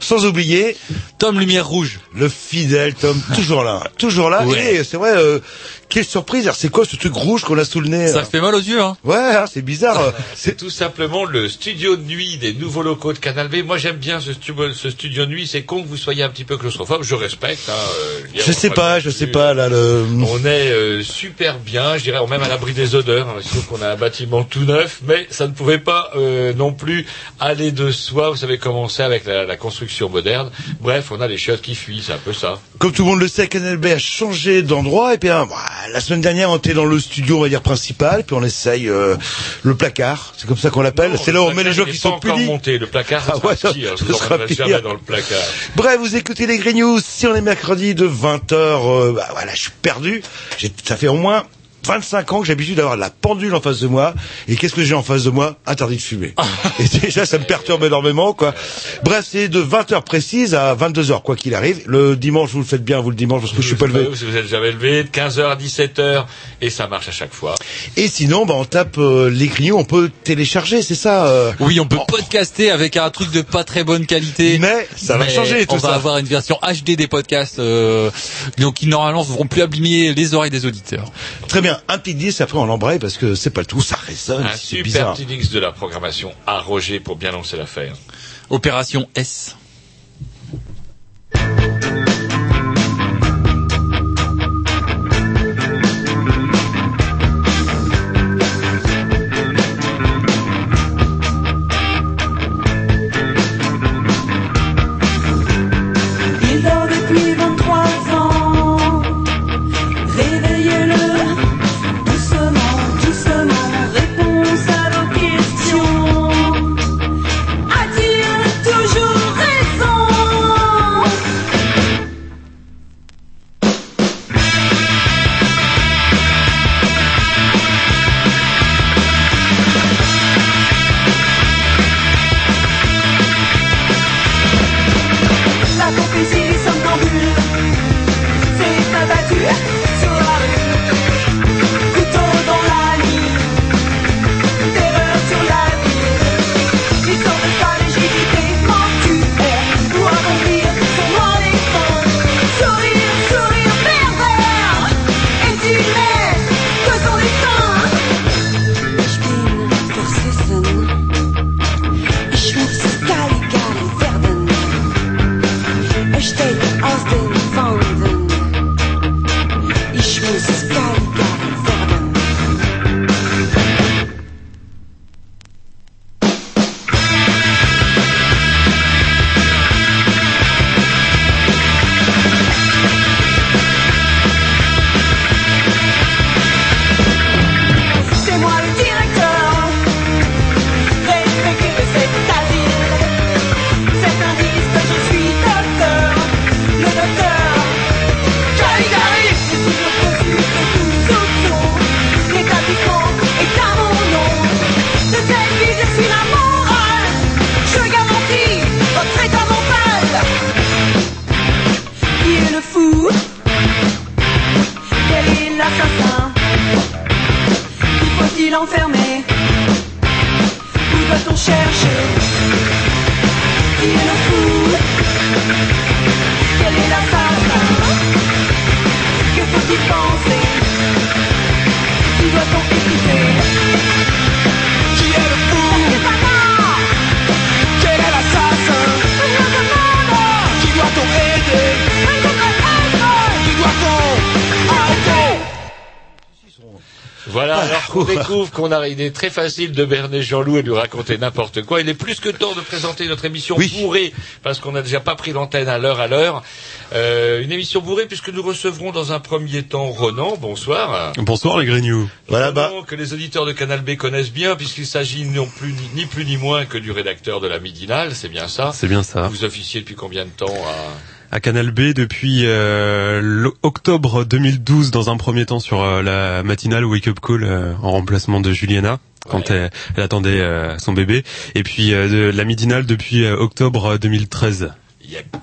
Sans oublier Tom Lumière Rouge. le fidèle Tom, toujours là, toujours là. Ouais. Et c'est vrai, euh, quelle surprise. Alors, C'est quoi ce truc rouge qu'on a sous le nez Ça fait mal aux yeux, hein. Ouais, hein, c'est bizarre. C'est tout simplement le studio de nuit des nouveaux locaux de Canal B. Moi, j'aime bien ce, stu- ce studio de nuit. C'est con que vous soyez un petit peu claustrophobe. Je respecte. Hein, euh, dire, je sais pas, je sais pas là le. On est euh, super bien, je dirais, même à l'abri des odeurs. hein, Sauf qu'on a un bâtiment tout neuf, mais ça ne pouvait pas euh, non plus aller de soi. Vous savez comment c'est avec la, la construction moderne. Bref, on a les chiottes qui fuient, c'est un peu ça. Comme tout le monde le sait, Canal B a changé d'endroit. Et puis hein, bah, la semaine dernière, on était dans le studio, on va dire principal, puis on essaye euh, le placard. C'est comme ça qu'on l'appelle. C'est là où on met les gens qui sont punis. monté. Le placard, ça Ah ouais, pire. ça sera pire. dans le placard. Bref, vous écoutez les Green News. Si on est mercredi de 20h, euh, bah voilà, je suis perdu. J'ai- Ça fait au moins 25 ans que j'ai l'habitude d'avoir la pendule en face de moi. Et qu'est-ce que j'ai en face de moi? Interdit de fumer. et déjà, ça me perturbe énormément, quoi. Bref, c'est de 20h précise à 22h, quoi qu'il arrive. Le dimanche, vous le faites bien, vous le dimanche, parce que je suis pas levé. Vous vous êtes jamais levé de 15h à 17h et ça marche à chaque fois. Et sinon, bah, on tape euh, les grillons, on peut télécharger, c'est ça euh, Oui, on peut podcaster avec un truc de pas très bonne qualité. Mais ça va Mais changer, tout On va ça. avoir une version HD des podcasts, euh, donc qui normalement ne vont plus abîmer les oreilles des auditeurs. Très bien, un petit 10, après on l'embraye, parce que c'est pas le tout, ça résonne, Un c'est super bizarre. petit mix de la programmation à Roger pour bien lancer l'affaire. Opération S. on découvre qu'on a il est très facile de berner Jean-Loup et de lui raconter n'importe quoi. Il est plus que temps de présenter notre émission Oui. bourrée, parce qu'on n'a déjà pas pris l'antenne à l'heure à l'heure. Euh, une émission bourrée puisque nous recevrons dans un premier temps Ronan, bonsoir. Bonsoir les Grignoux. Voilà, bah. Que les auditeurs de Canal B connaissent bien puisqu'il s'agit non plus ni, ni plus ni moins que du rédacteur de la Midinale, c'est bien ça. C'est bien ça. Vous officiez depuis combien de temps à... À Canal B depuis euh, octobre 2012 dans un premier temps sur euh, la matinale Wake Up Call euh, en remplacement de Juliana quand Ouais. elle, elle attendait euh, son bébé et puis euh, de la midinale depuis octobre 2013. Yep.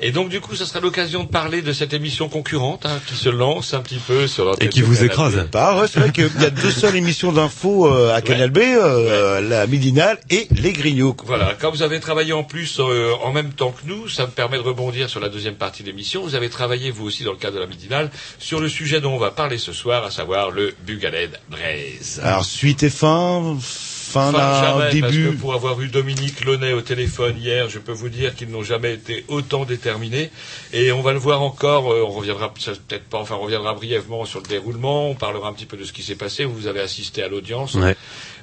Et donc du coup, ce sera l'occasion de parler de cette émission concurrente hein, qui se lance un petit peu sur Et qui vous écrase. Bah ouais, c'est vrai qu'il y a deux seules émissions d'infos euh, à Canal B, euh, la Midinale et les Grignoux. Voilà, quand vous avez travaillé en plus euh, en même temps que nous, ça me permet de rebondir sur la deuxième partie de l'émission. Vous avez travaillé vous aussi dans le cadre de la midinale sur le sujet dont on va parler ce soir, à savoir le Bugaled Braise. Alors suite et fin, fin, Enfin, d'un jamais, parce début. que pour avoir eu Dominique Launay au téléphone hier, je peux vous dire qu'ils n'ont jamais été autant déterminés. Et on va le voir encore, euh, on reviendra peut-être pas, enfin on reviendra brièvement sur le déroulement, on parlera un petit peu de ce qui s'est passé. Vous avez assisté à l'audience Ouais.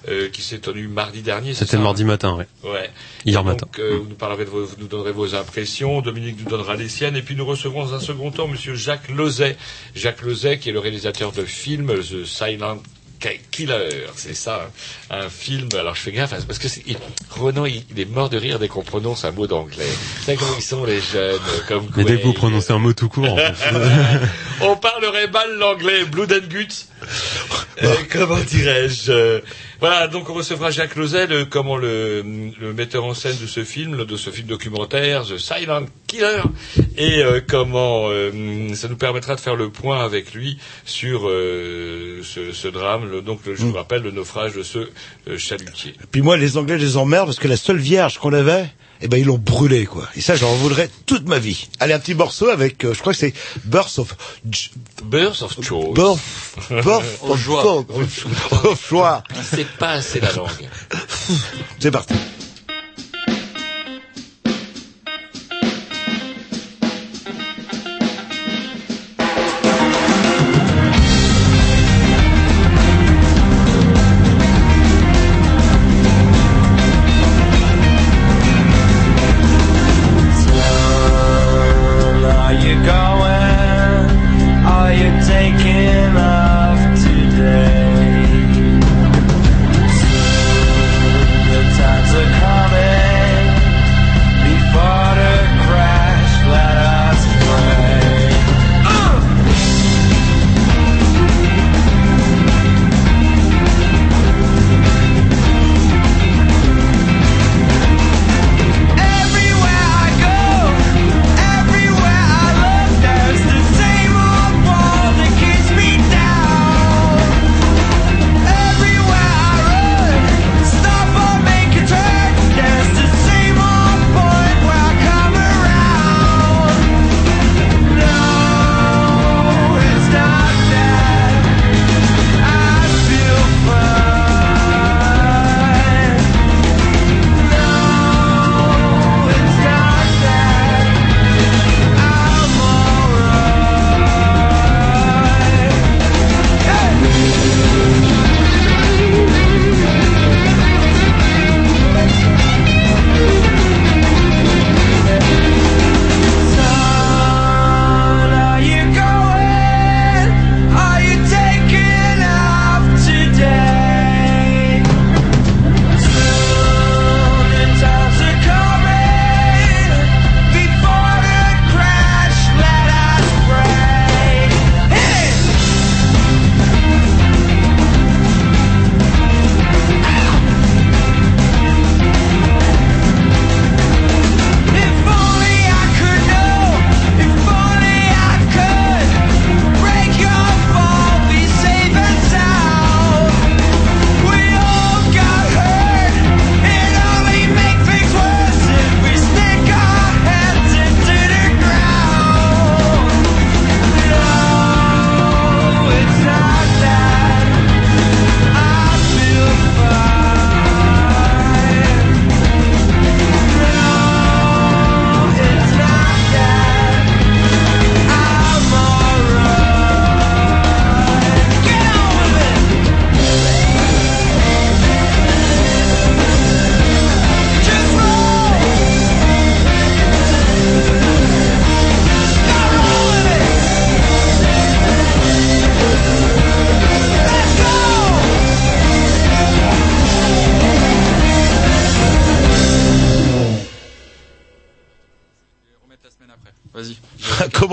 euh, qui s'est tenue mardi dernier. C'était le mardi matin, ouais. Ouais. Hier Et matin. Donc, euh, vous nous parlerez de vos, vous nous donnerez vos impressions. Dominique nous donnera les siennes. Et puis, nous recevrons dans un second temps Monsieur Jacques Lozet. Jacques Lozet, qui est le réalisateur de film The Silent Killer. C'est ça, hein. un film. Alors, je fais gaffe, parce que c'est- il- Renan, il, il est mort de rire dès qu'on prononce un mot d'anglais. Vous savez comment ils sont, les jeunes, comme Mais dès que vous prononcez un mot tout court, en fait. On parlerait mal l'anglais, Blood and Guts. Euh, comment dirais-je euh, Voilà, donc on recevra Jacques Lozet, le, comment le, le metteur en scène de ce film, de ce film documentaire, The Silent Killer, et euh, comment euh, ça nous permettra de faire le point avec lui sur euh, ce, ce drame, le- donc le, je vous rappelle le naufrage de ce euh, chalutier. Puis moi, les Anglais, je les emmerde parce que la seule vierge qu'on avait, eh ben ils l'ont brûlée quoi. Et ça, j'en voudrais toute ma vie. Allez, un petit morceau avec, euh, je crois que c'est Birth of Birth of Choice. Birth, Birth of joie. Of choix. C'est pas assez la langue. C'est parti.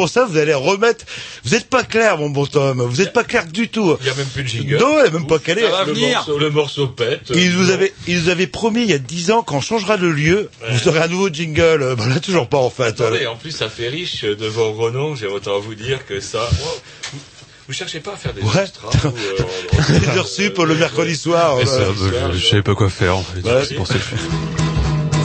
Comment ça, vous allez remettre Vous êtes pas clair, mon bon Tom. Vous êtes pas clair du tout. Il y a même plus de jingle. Non, elle est même pas calé. Ça va le, venir. morceau, le morceau pète. Il vous Bon. avait, il nous avait promis il y a 10 ans qu'on changera de lieu, vous aurez un nouveau jingle. Euh, Bah là, toujours pas en fait. Attendez, en plus, ça fait riche euh, devant Renan. J'ai autant vous dire que ça. Wow. Vous, cherchez pas à faire des Ouais. extras ou, euh, Les heures sup le mercredi soir. Euh, Je, je savais pas quoi faire. En fait. Ouais. C'est pour ça que je suis-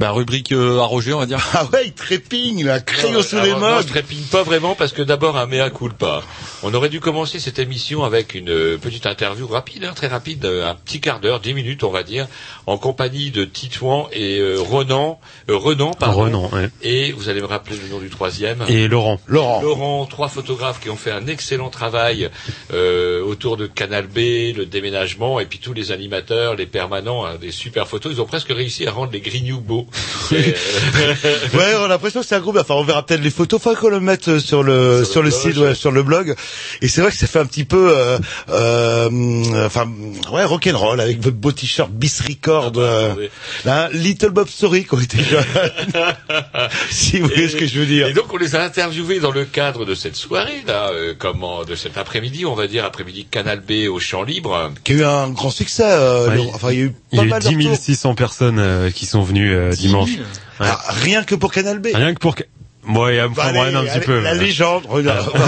Bah, rubrique euh, à Roger, on va dire. Ah ouais, il trépigne, là, crayon sous alors, les moi, mains. je trépigne pas vraiment parce que d'abord un mea culpa. On aurait dû commencer cette émission avec une euh, petite interview rapide, hein, très rapide, euh, un petit quart d'heure, dix minutes on va dire, en compagnie de Titouan et euh, Renan, euh, Renan, pardon. Renan, ouais. Et vous allez me rappeler le nom du troisième. Et Laurent. Laurent. Laurent, trois photographes qui ont fait un excellent travail euh, autour de Canal B, le déménagement, et puis tous les animateurs, les permanents, hein, des super photos. Ils ont presque réussi à rendre les Grignoux beaux. Ouais, on a l'impression que c'est un groupe. Enfin, on verra peut-être les photos. Faut qu'on le mette euh, sur le Sur sur le site, ouais, sur le blog. Et c'est vrai que ça fait un petit peu, euh, euh, enfin, ouais, rock'n'roll avec votre beau t-shirt Bis Record, Ah bah, euh, Little Bob Story quand on était jeune. si vous voyez Et- ce que je veux dire. Et donc on les a interviewés dans le cadre de cette soirée là, euh, comment de cet après-midi, on va dire après-midi Canal B au champ libre. Qui a eu un grand succès. euh, Ouais, le- enfin, il y a eu Il y pas a eu mal de 10 retours. 600 personnes euh, qui sont venues euh, dimanche. Ouais. Ah, rien que pour Canal B. Rien que pour... Ouais, Bah, enfin, allez, ouais, un petit allez, peu. La légende, regarde.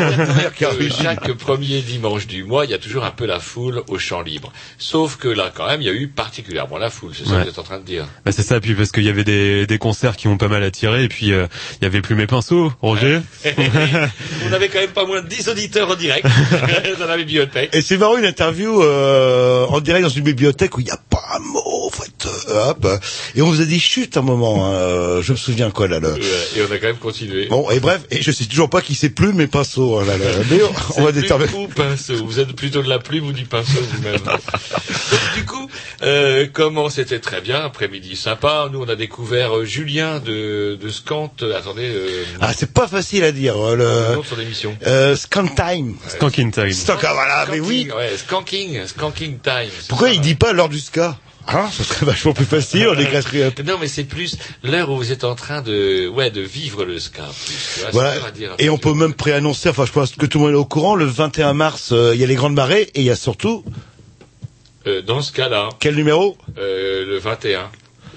Euh, eu- chaque premier dimanche du mois, il y a toujours un peu la foule au champ libre. Sauf que là, quand même, il y a eu particulièrement la foule. C'est ça Ouais. que vous êtes en train de dire. Bah, c'est ça, puis parce qu'il y avait des, des concerts qui ont pas mal attiré, et puis euh, il y avait plus mes pinceaux, Roger. on avait quand même pas moins de 10 auditeurs en direct dans la bibliothèque. Et c'est marrant une interview euh, en direct dans une bibliothèque où il n'y a pas un mot, fait. euh, hop. Et on vous a dit chut un moment. hein, euh, je me souviens quoi là. Le... Ouais, Et on a quand même continué. Bon et bref, et je sais toujours pas qui c'est plus mes pinceaux. hein, là, là. Mais on, va plume déterminer. ou pinceau. Vous êtes plutôt de la plume ou du pinceau vous-même. Du coup, euh, comment c'était très bien, après-midi sympa. Nous, on a découvert euh, Julien de, de Scant. euh, attendez, euh, Ah c'est pas facile à dire. euh, le nom de son émission. euh, Scan Time. Skanking Time. Ah, voilà. Mais oui. Skanking, Ouais, Skanking, Skanking Time. Pourquoi ça. il dit pas l'heure du ska? Hein Ce serait vachement plus facile. On écrirait un peu. Non, mais c'est plus l'heure où vous êtes en train de, ouais, de vivre le ska. Voilà. Et on peut même préannoncer, enfin je pense que tout le monde est au courant, le 21 mars, euh, il y a les grandes marées et il y a surtout, Euh, dans ce cas-là, quel numéro? Euh, le 21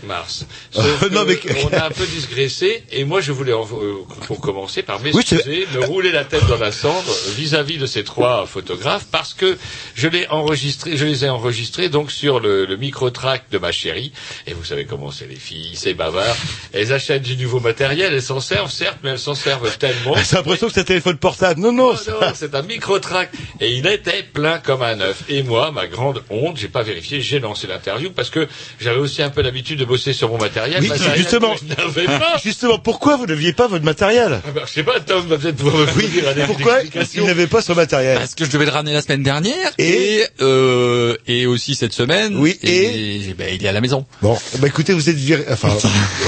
mars. Sauf Non, que mais- on a un peu digressé et moi je voulais en- euh, pour commencer par Oui, m'excuser, me rouler la tête dans la cendre vis-à-vis de ces trois photographes parce que je enregistré, je les ai enregistrés donc sur le, le micro-track de ma chérie et vous savez comment c'est les filles, c'est bavard. Elles achètent du nouveau matériel, elles s'en servent certes, mais elles s'en servent tellement. C'est l'impression que c'est un téléphone portable. Non, non. Non, c'est un micro-track. Et il était plein comme un œuf. Et moi, ma grande honte, j'ai pas vérifié, j'ai lancé l'interview parce que j'avais aussi un peu l'habitude de bosser sur mon matériel. Oui, matériel justement. que Je n'avais pas. Justement, pourquoi vous n'aviez pas votre matériel? Ah bah, je sais pas, Tom va peut-être pouvoir me Oui, fournir un pourquoi il n'avait pas son matériel? Parce que je devais le ramener la semaine dernière Et- et euh, et aussi cette semaine. Oui, et, ben, il est à la maison. Bon, bah écoutez, vous êtes viré. Enfin,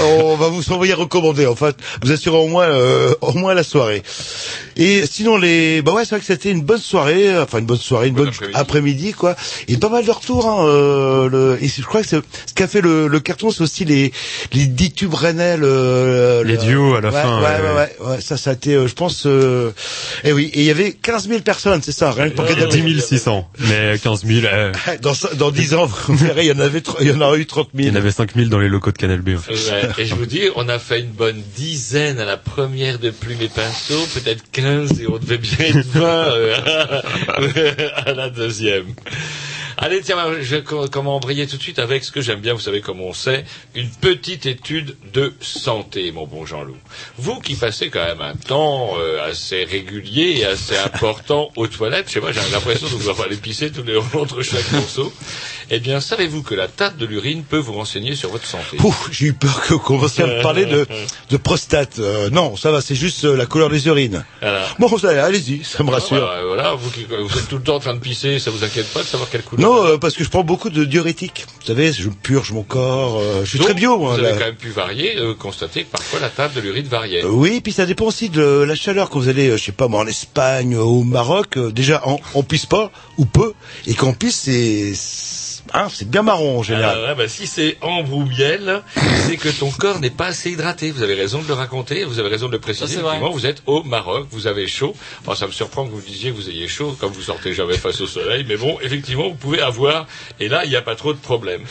on va vous envoyer recommander. En fait, vous assurez au moins, euh, au moins la soirée. Et sinon, les, bah ouais, c'est vrai que c'était une bonne soirée. Enfin, une bonne soirée, une Bon bonne après-midi. après-midi, quoi. Et pas mal de retours. Hein, euh, le... Et je crois que c'est- ce qu'a fait le, le carton, c'est aussi les les dix tubes rennais. Le, Les le- duos à la ouais, fin, Ouais, ouais, ouais, ouais, ouais, Ça, ça a été, euh, je pense. Euh... Et oui, et il y avait 15 000 personnes, c'est ça, rien que pour Ouais, Canal ouais, 10 600. Mais 15 000, euh, Dans, dans 10 ans, vous verrez, il y en avait, il y en aura eu 30 000. il y en avait 5 000 dans les locaux de Canal B. En fait. Ouais, et je vous dis, on a fait une bonne dizaine à la première de plumes et pinceaux, peut-être 15, et on devait bien être 20 euh, à la deuxième. Allez, tiens, je vais co- comment embrayer tout de suite avec ce que j'aime bien, vous savez comme on sait, une petite étude de santé, mon bon Jean-Loup. Vous qui passez quand même un temps euh, assez régulier et assez important aux toilettes, je sais pas, j'ai l'impression de vous aller pisser tous les entre chaque morceau. Eh bien, savez-vous que la teinte de l'urine peut vous renseigner sur votre santé? Ouf, j'ai eu peur que- qu'on commence à me parler de, de prostate. Euh, non, ça va, c'est juste euh, la couleur des urines. Voilà. Bon, allez-y, ça me rassure. Voilà, voilà, vous qui vous êtes tout le temps en train de pisser, ça vous inquiète pas de savoir quelle couleur Non, euh, parce que je prends beaucoup de diurétiques. Vous savez, je purge mon corps. euh, je suis Donc, très bio, moi. Vous là. avez quand même pu varier, euh, constater que parfois la teinte de l'urine variait. Euh, oui, puis ça dépend aussi de la chaleur. Quand vous allez, euh, je sais pas moi, en Espagne, au Maroc, euh, déjà, on, on pisse pas, ou peu. Et quand on pisse, c'est... Hein, c'est bien marron en général. Alors, là, bah, si c'est ambre ou miel, c'est que ton corps n'est pas assez hydraté. Vous avez raison de le raconter, vous avez raison de le préciser. Ça, c'est vrai. Effectivement, vous êtes au Maroc, vous avez chaud. Enfin, ça me surprend que vous disiez que vous ayez chaud, comme vous sortez jamais face au soleil. Mais bon, effectivement, vous pouvez avoir, et là, il n'y a pas trop de problème.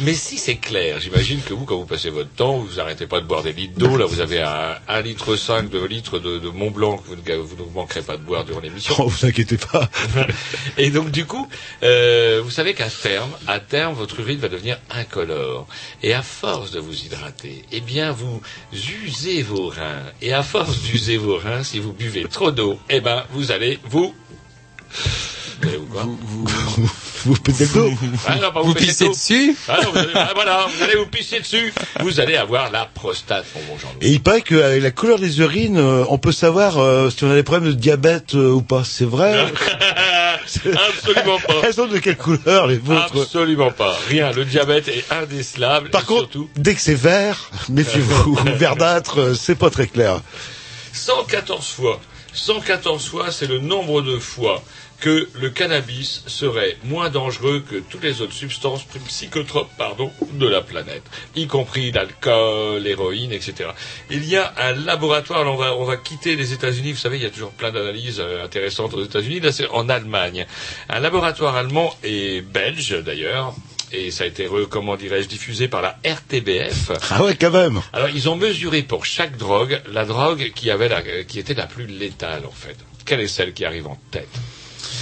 Mais si c'est clair, j'imagine que vous, quand vous passez votre temps, vous arrêtez pas de boire des litres d'eau. Là, vous avez un, un litre cinq, deux litres de, de Mont Blanc que vous ne, vous ne manquerez pas de boire durant l'émission. Oh, vous inquiétez pas. Et donc du coup, euh, vous savez qu'à terme, à terme, votre urine va devenir incolore. Et à force de vous hydrater, eh bien, vous usez vos reins. Et à force d'user vos reins, si vous buvez trop d'eau, eh ben, vous allez vous vous allez vous quoi vous pétez le dos. Ah non, pas Vous péter pissez dessus Ah non, vous allez, ah, voilà, vous allez vous pisser dessus. Vous allez avoir la prostate, mon bon Jean-Louis. Et il paraît qu'avec la couleur des urines, euh, on peut savoir euh, si on a des problèmes de diabète euh, ou pas. C'est vrai Absolument pas. Elles sont de quelle couleur, les vôtres Absolument pas. Rien. Le diabète est indécelable. Par contre, surtout, dès que c'est vert, méfiez-vous. Verdâtre, c'est pas très clair. 114 fois. 114 fois, c'est le nombre de fois que le cannabis serait moins dangereux que toutes les autres substances psychotropes pardon, de la planète, y compris l'alcool, l'héroïne, etc. Il y a un laboratoire, on va, on va quitter les États-Unis, vous savez, il y a toujours plein d'analyses euh, intéressantes aux États-Unis, là c'est en Allemagne. Un laboratoire allemand et belge d'ailleurs, et ça a été, comment dirais-je, diffusé par la RTBF. Ah ouais, quand même. Alors, ils ont mesuré pour chaque drogue la drogue qui, avait la, qui était la plus létale, en fait. Quelle est celle qui arrive en tête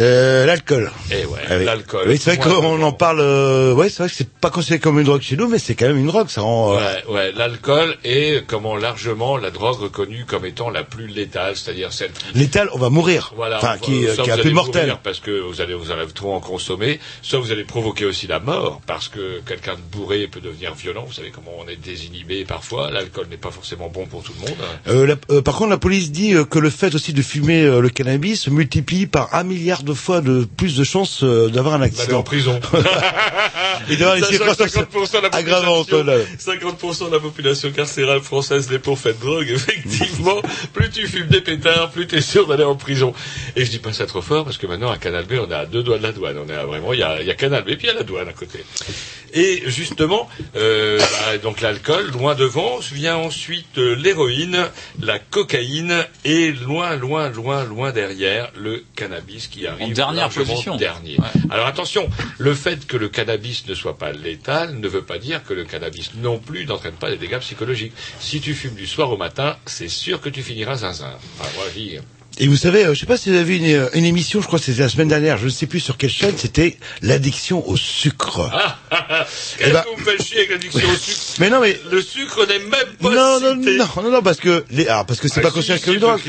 Euh, l'alcool. Eh ouais, Ah oui. l'alcool. Oui, c'est vrai qu'on en parle. Euh, ouais, c'est vrai que c'est pas considéré comme une drogue chez nous, mais c'est quand même une drogue. Ça euh, Ouais, ouais, l'alcool est, comment, largement la drogue reconnue comme étant la plus létale, c'est-à-dire celle qui Létal, on va mourir. Voilà, enfin, qui, soit qui est un peu allez mortel. mourir Parce que vous allez, vous allez trop en consommer, soit vous allez provoquer aussi la mort, parce que quelqu'un de bourré peut devenir violent. Vous savez comment on est désinhibé parfois. L'alcool n'est pas forcément bon pour tout le monde. Euh, la- euh, par contre, la police dit euh, que le fait aussi de fumer euh, le cannabis multiplie par un milliard de fois de plus de chances euh, d'avoir un D'aller en accident. prison. Et d'avoir les Sachant que circonstances 50% de la population, là. 50% de la population carcérale française n'est pour de drogue, effectivement. plus tu fumes des pétards, plus tu es sûr d'aller en prison. Et je dis pas ça trop fort parce que maintenant à Canal B, on est à deux doigts de la douane. On vraiment, il y a, y a Canal B puis il y a la douane à côté. Et justement, euh, bah, donc l'alcool, loin devant, vient ensuite euh, l'héroïne, la cocaïne et loin, loin, loin, loin derrière le cannabis qui arrive En dernière position. dernier. Ouais. Alors attention, le fait que le cannabis ne soit pas létal ne veut pas dire que le cannabis non plus n'entraîne pas des dégâts psychologiques. Si tu fumes du soir au matin, c'est sûr que tu finiras zinzin. Moi. Et vous savez, euh, je sais pas si vous avez vu une, euh, une émission, je crois que c'était la semaine dernière, je ne sais plus sur quelle chaîne, c'était l'addiction au sucre. Ah, ah, ah. Qu'est-ce Eh ben- que vous me faites chier avec l'addiction au sucre Mais non, mais Le sucre n'est même pas non, non, cité. non, non, non, parce que les, ah, parce que c'est Ah, pas si, comme une le drogue.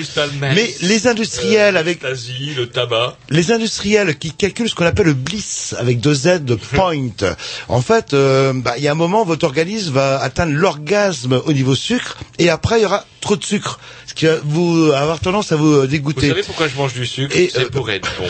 Mais les industriels euh, avec le tabac. les industriels qui calculent ce qu'on appelle le bliss avec deux Z de point. En fait, euh, bah, il y a un moment, votre organisme va atteindre l'orgasme au niveau sucre, et après il y aura trop de sucre, ce qui va vous avoir tendance à vous Vous savez pourquoi je mange du sucre Et, C'est euh, pour être bon.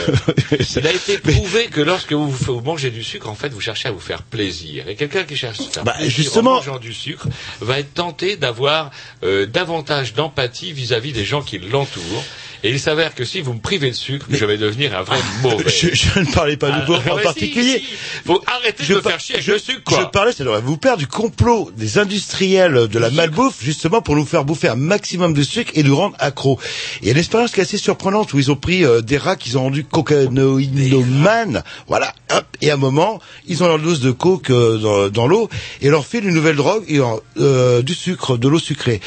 Il a été prouvé que lorsque vous, vous mangez du sucre, en fait, vous cherchez à vous faire plaisir. Et quelqu'un qui cherche à se faire Bah, plaisir justement- en mangeant du sucre va être tenté d'avoir euh, davantage d'empathie vis-à-vis des gens qui l'entourent. Et il s'avère que si vous me privez de sucre, je vais devenir un vrai mauvais. Je, je ne parlais pas Ah, de vous en particulier. si, si. Faut arrêter de me par- faire chier avec je- le sucre, quoi. je parlais, ça devrait vous plaire, du complot des industriels de la malbouffe, justement pour nous faire bouffer un maximum de sucre et nous rendre accros. Et il y a une expérience qui est assez surprenante où ils ont pris euh, des rats qu'ils ont rendus cocaïnomanes, voilà, hop, et à un moment, ils ont leur dose de coke euh, dans, dans l'eau et leur filent une nouvelle drogue, et, euh, du sucre, de l'eau sucrée.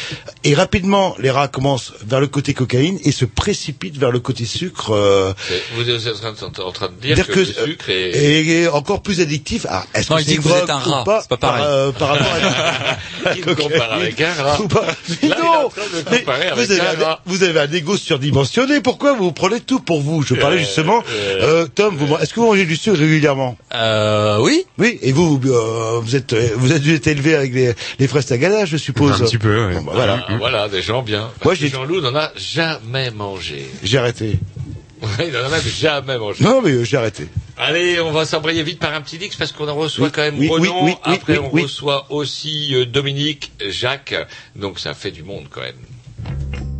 Et rapidement, les rats commencent vers le côté cocaïne et se précipite vers le côté sucre. Euh, vous êtes en train de dire, que, que, le sucre euh, est... encore plus addictif. Ah, est-ce que c'est une drogue un rat, pas, pas pareil. Par, euh, par rapport à... Il compare avec un rat. Ou pas. Là, non, mais vous, avez un, rat. vous avez un égo surdimensionné. Pourquoi vous prenez tout pour vous? Je parlais euh, justement. Tom, est-ce que vous mangez du sucre régulièrement? Oui. Oui. Et vous, vous, êtes vous êtes, élevé avec les, les fraises tagada, je suppose. Un petit peu. Oui. Bah, voilà. Ah, voilà, des gens bien. Moi, Jean-Loup n'en a jamais mangé. J'ai arrêté. il n'en a même jamais mangé. Non, mais euh, j'ai arrêté. Allez, on va s'embrayer vite par un petit Dix parce qu'on en reçoit quand même oui, Ronan. Oui, Après, on reçoit aussi euh, Dominique, Jacques. Donc, ça fait du monde quand même.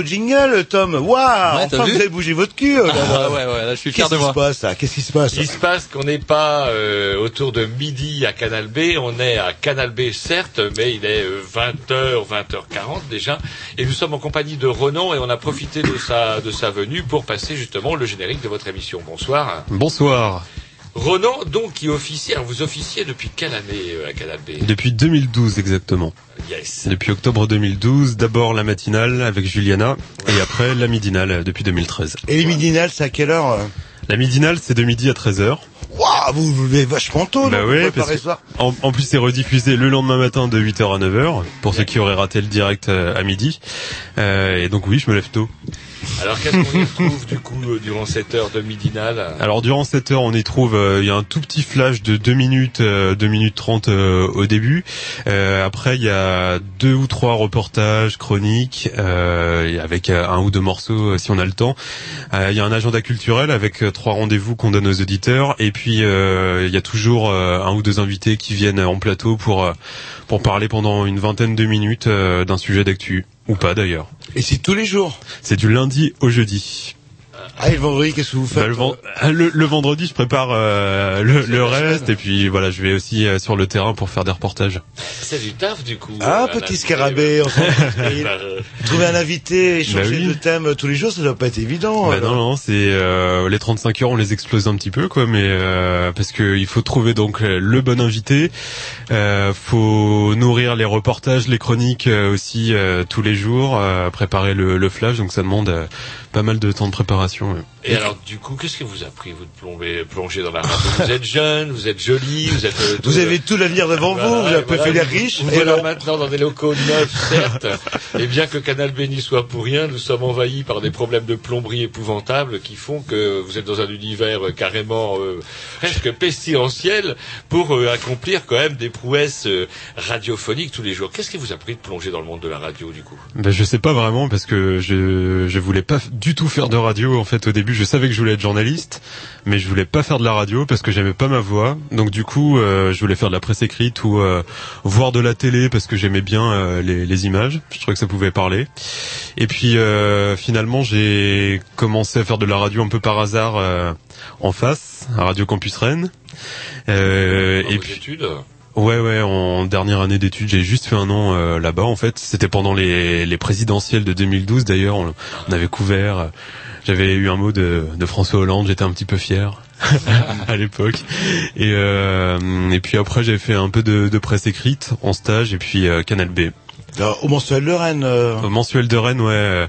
Nouveau jingle, Tom. Waouh Ouais, Enfin, vous avez bougé votre cul. euh, là, Ah, ouais, ouais, là, je suis fier Qu'est-ce de qui se moi. passe là? Qu'est-ce qui se passe? Il se passe qu'on n'est pas euh, autour de midi à Canal B, on est à Canal B certes, mais il est euh, 20h, 20h40 déjà, et nous sommes en compagnie de Ronan et on a profité de sa, de sa venue pour passer justement le générique de votre émission. Bonsoir. Bonsoir. Ronan, donc, qui officie, alors vous officiez depuis quelle année euh, à Canal B? Depuis 2012 exactement. Yes. Depuis octobre 2012, d'abord la matinale avec Juliana et après la midinale depuis 2013. Et les midinales, c'est à quelle heure euh La midinale c'est de midi à 13h. Waouh, vous vous levez vachement tôt, Bah Vous parce que ça en, en plus c'est rediffusé le lendemain matin de 8h à 9h pour ceux qui auraient raté le direct euh, à midi. Euh, et donc oui, je me lève tôt. Alors qu'est-ce qu'on y retrouve du coup euh, durant cette heure de midinale? Alors durant cette heure, on y trouve euh, il y a un tout petit flash de 2 minutes euh, 2 minutes 30 euh, au début. Euh, après il y a deux ou trois reportages chroniques euh, avec euh, un ou deux morceaux euh, si on a le temps. Euh, il y a un agenda culturel avec euh, trois rendez-vous qu'on donne aux auditeurs et puis euh, il y a toujours euh, un ou deux invités qui viennent en plateau pour euh, pour parler pendant une vingtaine de minutes euh, d'un sujet d'actu ou pas d'ailleurs. Et c'est tous les jours C'est du lundi au jeudi. Ah, et le vendredi, qu'est-ce que vous faites Bah, le, ah, le- le vendredi, je prépare euh, le, le reste et puis voilà, je vais aussi euh, sur le terrain pour faire des reportages. C'est du taf du coup. Ah, euh, petit scarabée, Bah, euh, trouver un invité, échanger Bah oui. de thèmes euh, tous les jours, ça doit pas être évident. Bah, euh. non, non, c'est euh, les 35 heures, on les explose un petit peu, quoi, mais euh, parce que il faut trouver donc euh, le bon invité, euh, faut nourrir les reportages, les chroniques euh, aussi euh, tous les jours, euh, préparer le, le flash, donc ça demande euh, pas mal de temps de préparation. Et alors, du coup, qu'est-ce que vous a pris, vous, de plomber, plonger dans la radio Vous êtes jeune, vous êtes jolie, vous êtes... euh, Vous avez tout l'avenir devant vous, Voilà, vous avez voilà, fait les vous- riches. Vous et voilà maintenant dans des locaux neufs, certes. et bien que Canal B n'y soit pour rien, nous sommes envahis par des problèmes de plomberie épouvantables qui font que vous êtes dans un univers euh, carrément euh, presque pestilentiel pour euh, accomplir quand même des prouesses euh, radiophoniques tous les jours. Qu'est-ce qui vous a pris de plonger dans le monde de la radio, du coup? Ben, je sais pas vraiment parce que je je voulais pas du tout faire de radio en fait au début je savais que je voulais être journaliste mais je voulais pas faire de la radio parce que j'aimais pas ma voix donc du coup euh, je voulais faire de la presse écrite ou euh, voir de la télé parce que j'aimais bien euh, les, les images je trouvais que ça pouvait parler et puis euh, finalement j'ai commencé à faire de la radio un peu par hasard euh, en face à Radio Campus Rennes Euh, et puis études Ouais, ouais, en dernière année d'études, j'ai juste fait un an euh, là-bas. En fait, c'était pendant les, les présidentielles de 2012. D'ailleurs, on, on avait couvert. J'avais eu un mot de, de François Hollande. J'étais un petit peu fier à l'époque. Et, euh, et puis après, j'ai fait un peu de, de presse écrite en stage et puis euh, Canal B. Alors, Au mensuel de Rennes. euh, Au mensuel de Rennes, ouais, euh,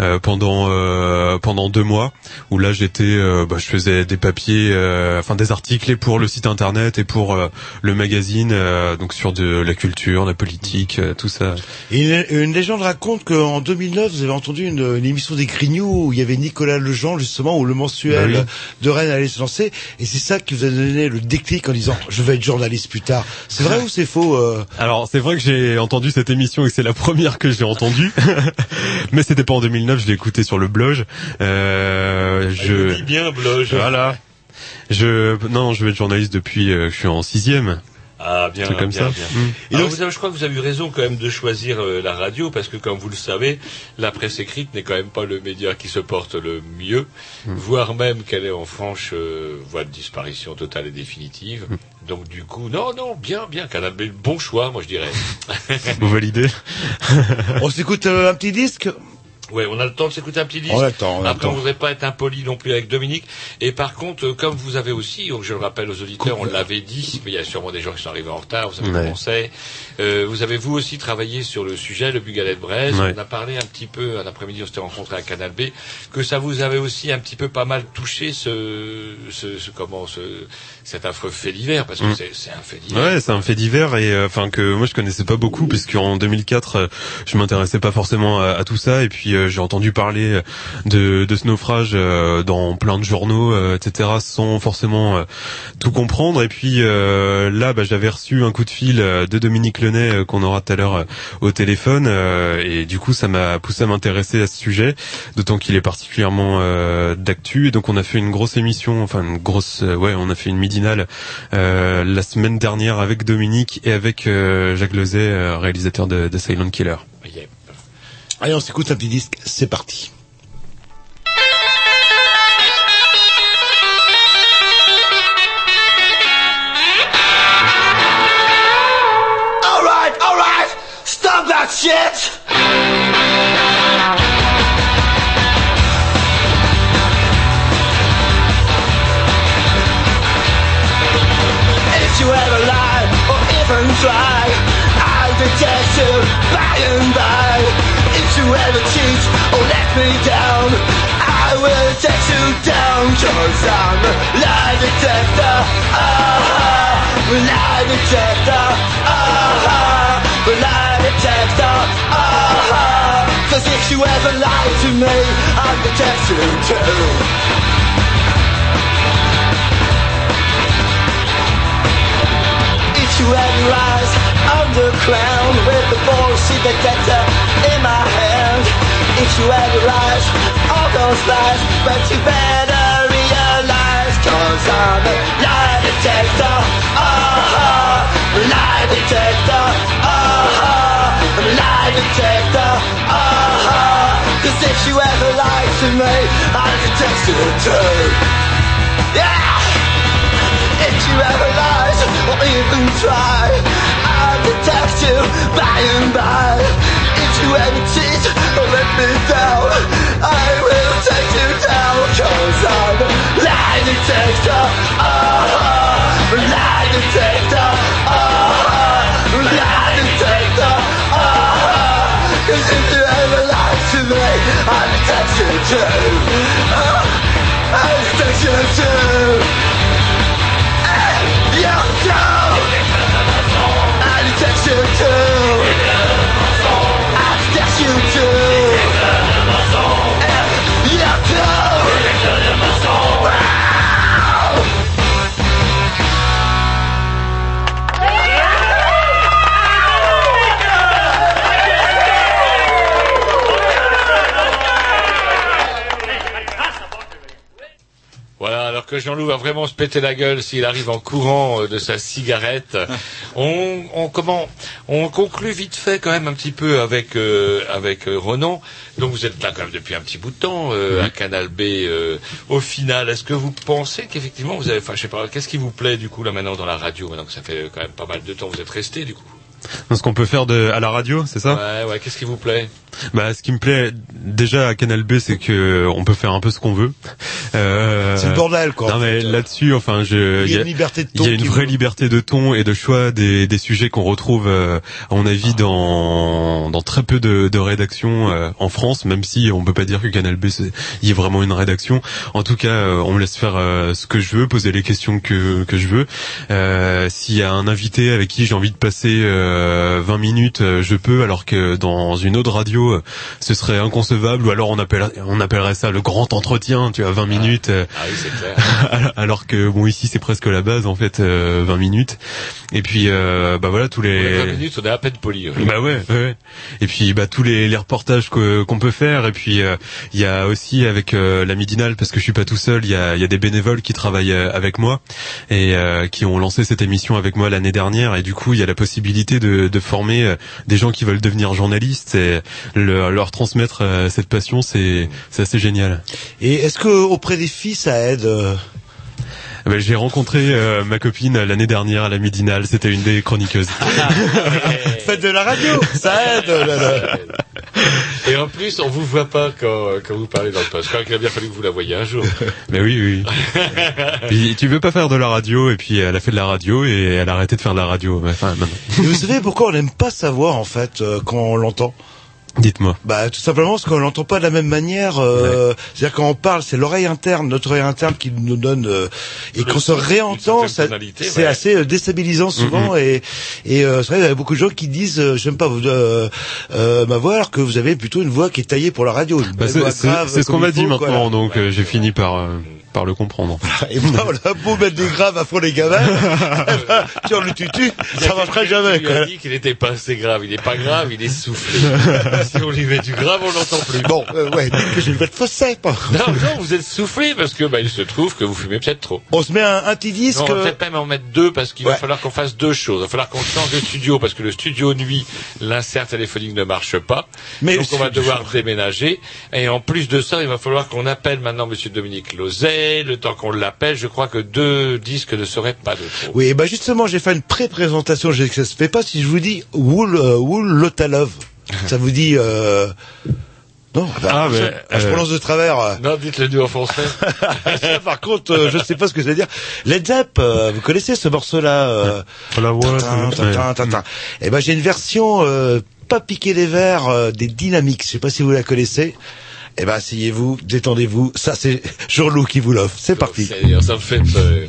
euh, pendant euh, pendant deux mois, où là j'étais, euh, bah, je faisais des papiers, euh, enfin des articles pour le site internet et pour euh, le magazine, euh, donc sur de la culture, la politique, euh, tout ça. Et une, une légende raconte qu'en 2009, vous avez entendu une, une émission des Grignoux où il y avait Nicolas Lejean, justement, où le mensuel Bah oui. de Rennes allait se lancer. Et c'est ça qui vous a donné le déclic en disant, je vais être journaliste plus tard. C'est vrai ou c'est faux euh? Alors c'est vrai que j'ai entendu cette émission que c'est la première que j'ai entendue, mais c'était pas en 2009, je l'ai écouté sur le blog. Euh, Je je dis bien, Bloge. voilà. Je non, je vais être journaliste depuis, euh, je suis en sixième. Ah, bien, comme bien, ça. bien. Mm. Et donc- avez- je crois que vous avez eu raison quand même de choisir euh, la radio parce que, comme vous le savez, la presse écrite n'est quand même pas le média qui se porte le mieux, Mm. voire même qu'elle est en franche euh, voie de disparition totale et définitive. Mm. Donc, du coup, non, non, bien, bien, Canal bon choix, moi je dirais. Vous validez On s'écoute euh, un petit disque? Ouais, on a le temps de s'écouter un petit disque. On a le temps, on a le Après, on voudrait pas être impoli non plus avec Dominique. Et par contre, euh, comme vous avez aussi, donc je le rappelle aux auditeurs, on l'avait dit, mais il y a sûrement des gens qui sont arrivés en retard, vous savez Ouais. comment c'est. Euh, vous avez vous aussi travaillé sur le sujet, le Bugalet de. Ouais. On a parlé un petit peu, un après-midi, on s'était rencontrés à Canal B, que ça vous avait aussi un petit peu pas mal touché ce, ce, ce- comment, ce, cet affreux fait divers, parce que Mm. c'est, c'est un fait divers. Ouais, c'est un fait divers et euh, enfin que moi je connaissais pas beaucoup puisque en 2004 euh, je m'intéressais pas forcément à, à tout ça et puis euh, j'ai entendu parler de, de ce naufrage euh, dans plein de journaux euh, etc sans forcément euh, tout comprendre. Et puis euh, là bah, j'avais reçu un coup de fil euh, de Dominique Lenay euh, qu'on aura tout à l'heure euh, au téléphone euh, et du coup ça m'a poussé à m'intéresser à ce sujet d'autant qu'il est particulièrement euh, d'actu. Et donc on a fait une grosse émission enfin une grosse euh, ouais on a fait une midinale euh, la semaine dernière avec Dominique et avec euh, Jacques Lezet, euh, réalisateur de, de Silent Killer. Allez, on s'écoute un petit disque, c'est parti. Alright, alright, stop that shit! You ever lie or even try, I'll detect you by and by. You ever cheat or let me down, I will take you down, cause I'm a lie detector. Ah, lie detector. Ah, lie detector. Ah, cause if you ever lie to me, I'll detect you too. If you ever rise underground with the bullshit detector in my hand. If you ever rise all those lies, but you better realize, cause I'm a lie detector. Ah, lie detector. Ah, lie detector. Ah, cause if you ever lie to me, I'll detect you too. Yeah! If you ever lies or even try, I'll detect you by and by. If you ever cheat or let me down, I will take you down. Cause I'm lie detector. Ah, lie detector. Ah, lie detector. If you ever lie to me, I'll detect you too. Ah, I'll detect you too. future. Que Jean-Loup va vraiment se péter la gueule s'il arrive en courant euh, de sa cigarette. on, on comment on conclut vite fait quand même un petit peu avec euh, avec euh, Ronan. Donc vous êtes là quand même depuis un petit bout de temps euh, à Canal B. euh, au final, est-ce que vous pensez qu'effectivement vous avez, enfin je sais pas, qu'est-ce qui vous plaît du coup là maintenant dans la radio maintenant que ça fait quand même pas mal de temps que vous êtes resté du coup? Dans ce qu'on peut faire de, à la radio, c'est ça? Ouais, ouais. Qu'est-ce qui vous plaît? Bah, ce qui me plaît déjà à Canal B, c'est que on peut faire un peu ce qu'on veut. Euh, C'est le bordel, quoi, Non mais là-dessus, enfin, je, Il y a une liberté de il y a ton une vraie liberté de ton et de choix des, des sujets qu'on retrouve, euh, à mon avis, dans dans très peu de, de rédactions euh, en France, même si on peut pas dire que Canal B, il y a vraiment une rédaction. En tout cas, euh, on me laisse faire euh, ce que je veux, poser les questions que que je veux. Euh, S'il y a un invité avec qui j'ai envie de passer euh, 20 minutes, euh, je peux, alors que dans une autre radio, euh, ce serait inconcevable, ou alors on appelle, on appellerait ça le grand entretien, tu vois, 20 minutes. euh, Ah oui, c'est clair. alors que bon ici c'est presque la base en fait, euh, 20 minutes. Et puis euh, bah voilà tous les les 20 minutes, on est à peine poli. bah ouais, ouais. Et puis bah tous les, les reportages qu'on peut faire. Et puis euh, il y a aussi avec euh, la midinale parce que je suis pas tout seul. Il y a, il y a des bénévoles qui travaillent euh, avec moi et euh, qui ont lancé cette émission avec moi l'année dernière. Et du coup il y a la possibilité de, de former euh, des gens qui veulent devenir journalistes et le- leur transmettre euh, cette passion. C'est c'est assez génial. Et est-ce que auprès des filles, ça aide euh Ben, J'ai rencontré euh, ma copine l'année dernière à la midinale. C'était une des chroniqueuses. Faites de la radio, ça aide. là, là. Et en plus, on vous voit pas quand, quand vous parlez dans le poste. Je crois qu'il a bien fallu que vous la voyiez un jour. Mais oui, oui. Puis, tu veux pas faire de la radio et puis elle a fait de la radio et elle a arrêté de faire de la radio. Enfin, maintenant. Et vous savez pourquoi on n'aime pas savoir en fait euh, quand on l'entend? Dites-moi. Bah tout simplement parce qu'on l'entend pas de la même manière. euh, C'est-à-dire quand on parle, c'est l'oreille interne, notre oreille interne qui nous donne euh, et qu'on se réentend, c'est ouais. assez euh, déstabilisant souvent et et euh, c'est vrai il y a beaucoup de gens qui disent euh, j'aime pas vous euh, euh, ma voix alors que vous avez plutôt une voix qui est taillée pour la radio. Bah, c'est voix c'est- grave c'est ce qu'on m'a dit quoi, maintenant, là. donc euh, j'ai fini par. Par le comprendre. Et moi, on a beau mettre des graves à fond les gamins, sur le tutu, ça marcherait jamais, Il a dit qu'il n'était pas assez grave. Il n'est pas grave, il est soufflé. si on lui met du grave, on l'entend plus. Bon, euh, ouais, dites que j'ai une fausset, pas. Non, non, vous êtes soufflé parce que bah, il se trouve que vous fumez peut-être trop. On se met un, un petit disque. Non, on va peut-être même en mettre deux parce qu'il va falloir qu'on fasse deux choses. Il va falloir qu'on change de studio parce que le studio nuit, l'insert téléphonique ne marche pas. Mais Donc on va devoir déménager. Et en plus de ça, il va falloir qu'on appelle maintenant Monsieur Dominique Lozet. Le temps qu'on l'appelle, je crois que deux disques ne seraient pas de trop. Oui, bah justement, j'ai fait une pré-présentation, je sais que ça se fait pas, si je vous dis Wool, euh, Wool Lotalov. Ça vous dit, euh... Non, bah, Ah, je, mais, ah, je euh, prononce de travers. euh. Non, dites-le nous en français. Ça, par contre, euh, je sais pas ce que ça veut dire. Led Zepp, euh, vous connaissez ce morceau-là euh, La voix, tintin. Eh ben, j'ai une version euh, pas piquer les verres euh, des Dynamics. Je sais pas si vous la connaissez. Eh ben, asseyez-vous, détendez-vous. Ça, c'est Jourlou qui vous l'offre. C'est parti. Seigneur, ça me fait peur.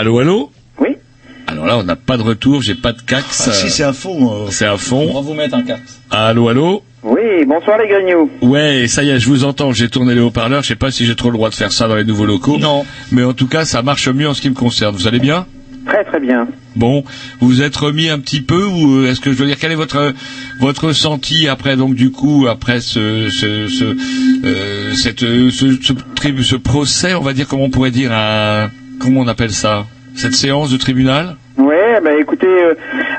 Allô, allô Oui. Alors là, on n'a pas de retour, j'ai pas de cax. Ah, si, c'est un fond. C'est un fond. On va vous mettre un cax. Allô, allô Oui, bonsoir les grignoux. Ouais, ça y est, je vous entends, j'ai tourné les haut-parleurs, je sais pas si j'ai trop le droit de faire ça dans les nouveaux locaux. Non. Mais en tout cas, ça marche mieux en ce qui me concerne. Vous allez bien Très très bien. Bon, vous vous êtes remis un petit peu ou euh, est-ce que je veux dire quel est votre votre ressenti après donc du coup après ce ce ce euh, cette euh, ce, ce procès on va dire comment on pourrait dire un comment on appelle ça cette séance de tribunal? Ouais, bah écoutez, euh,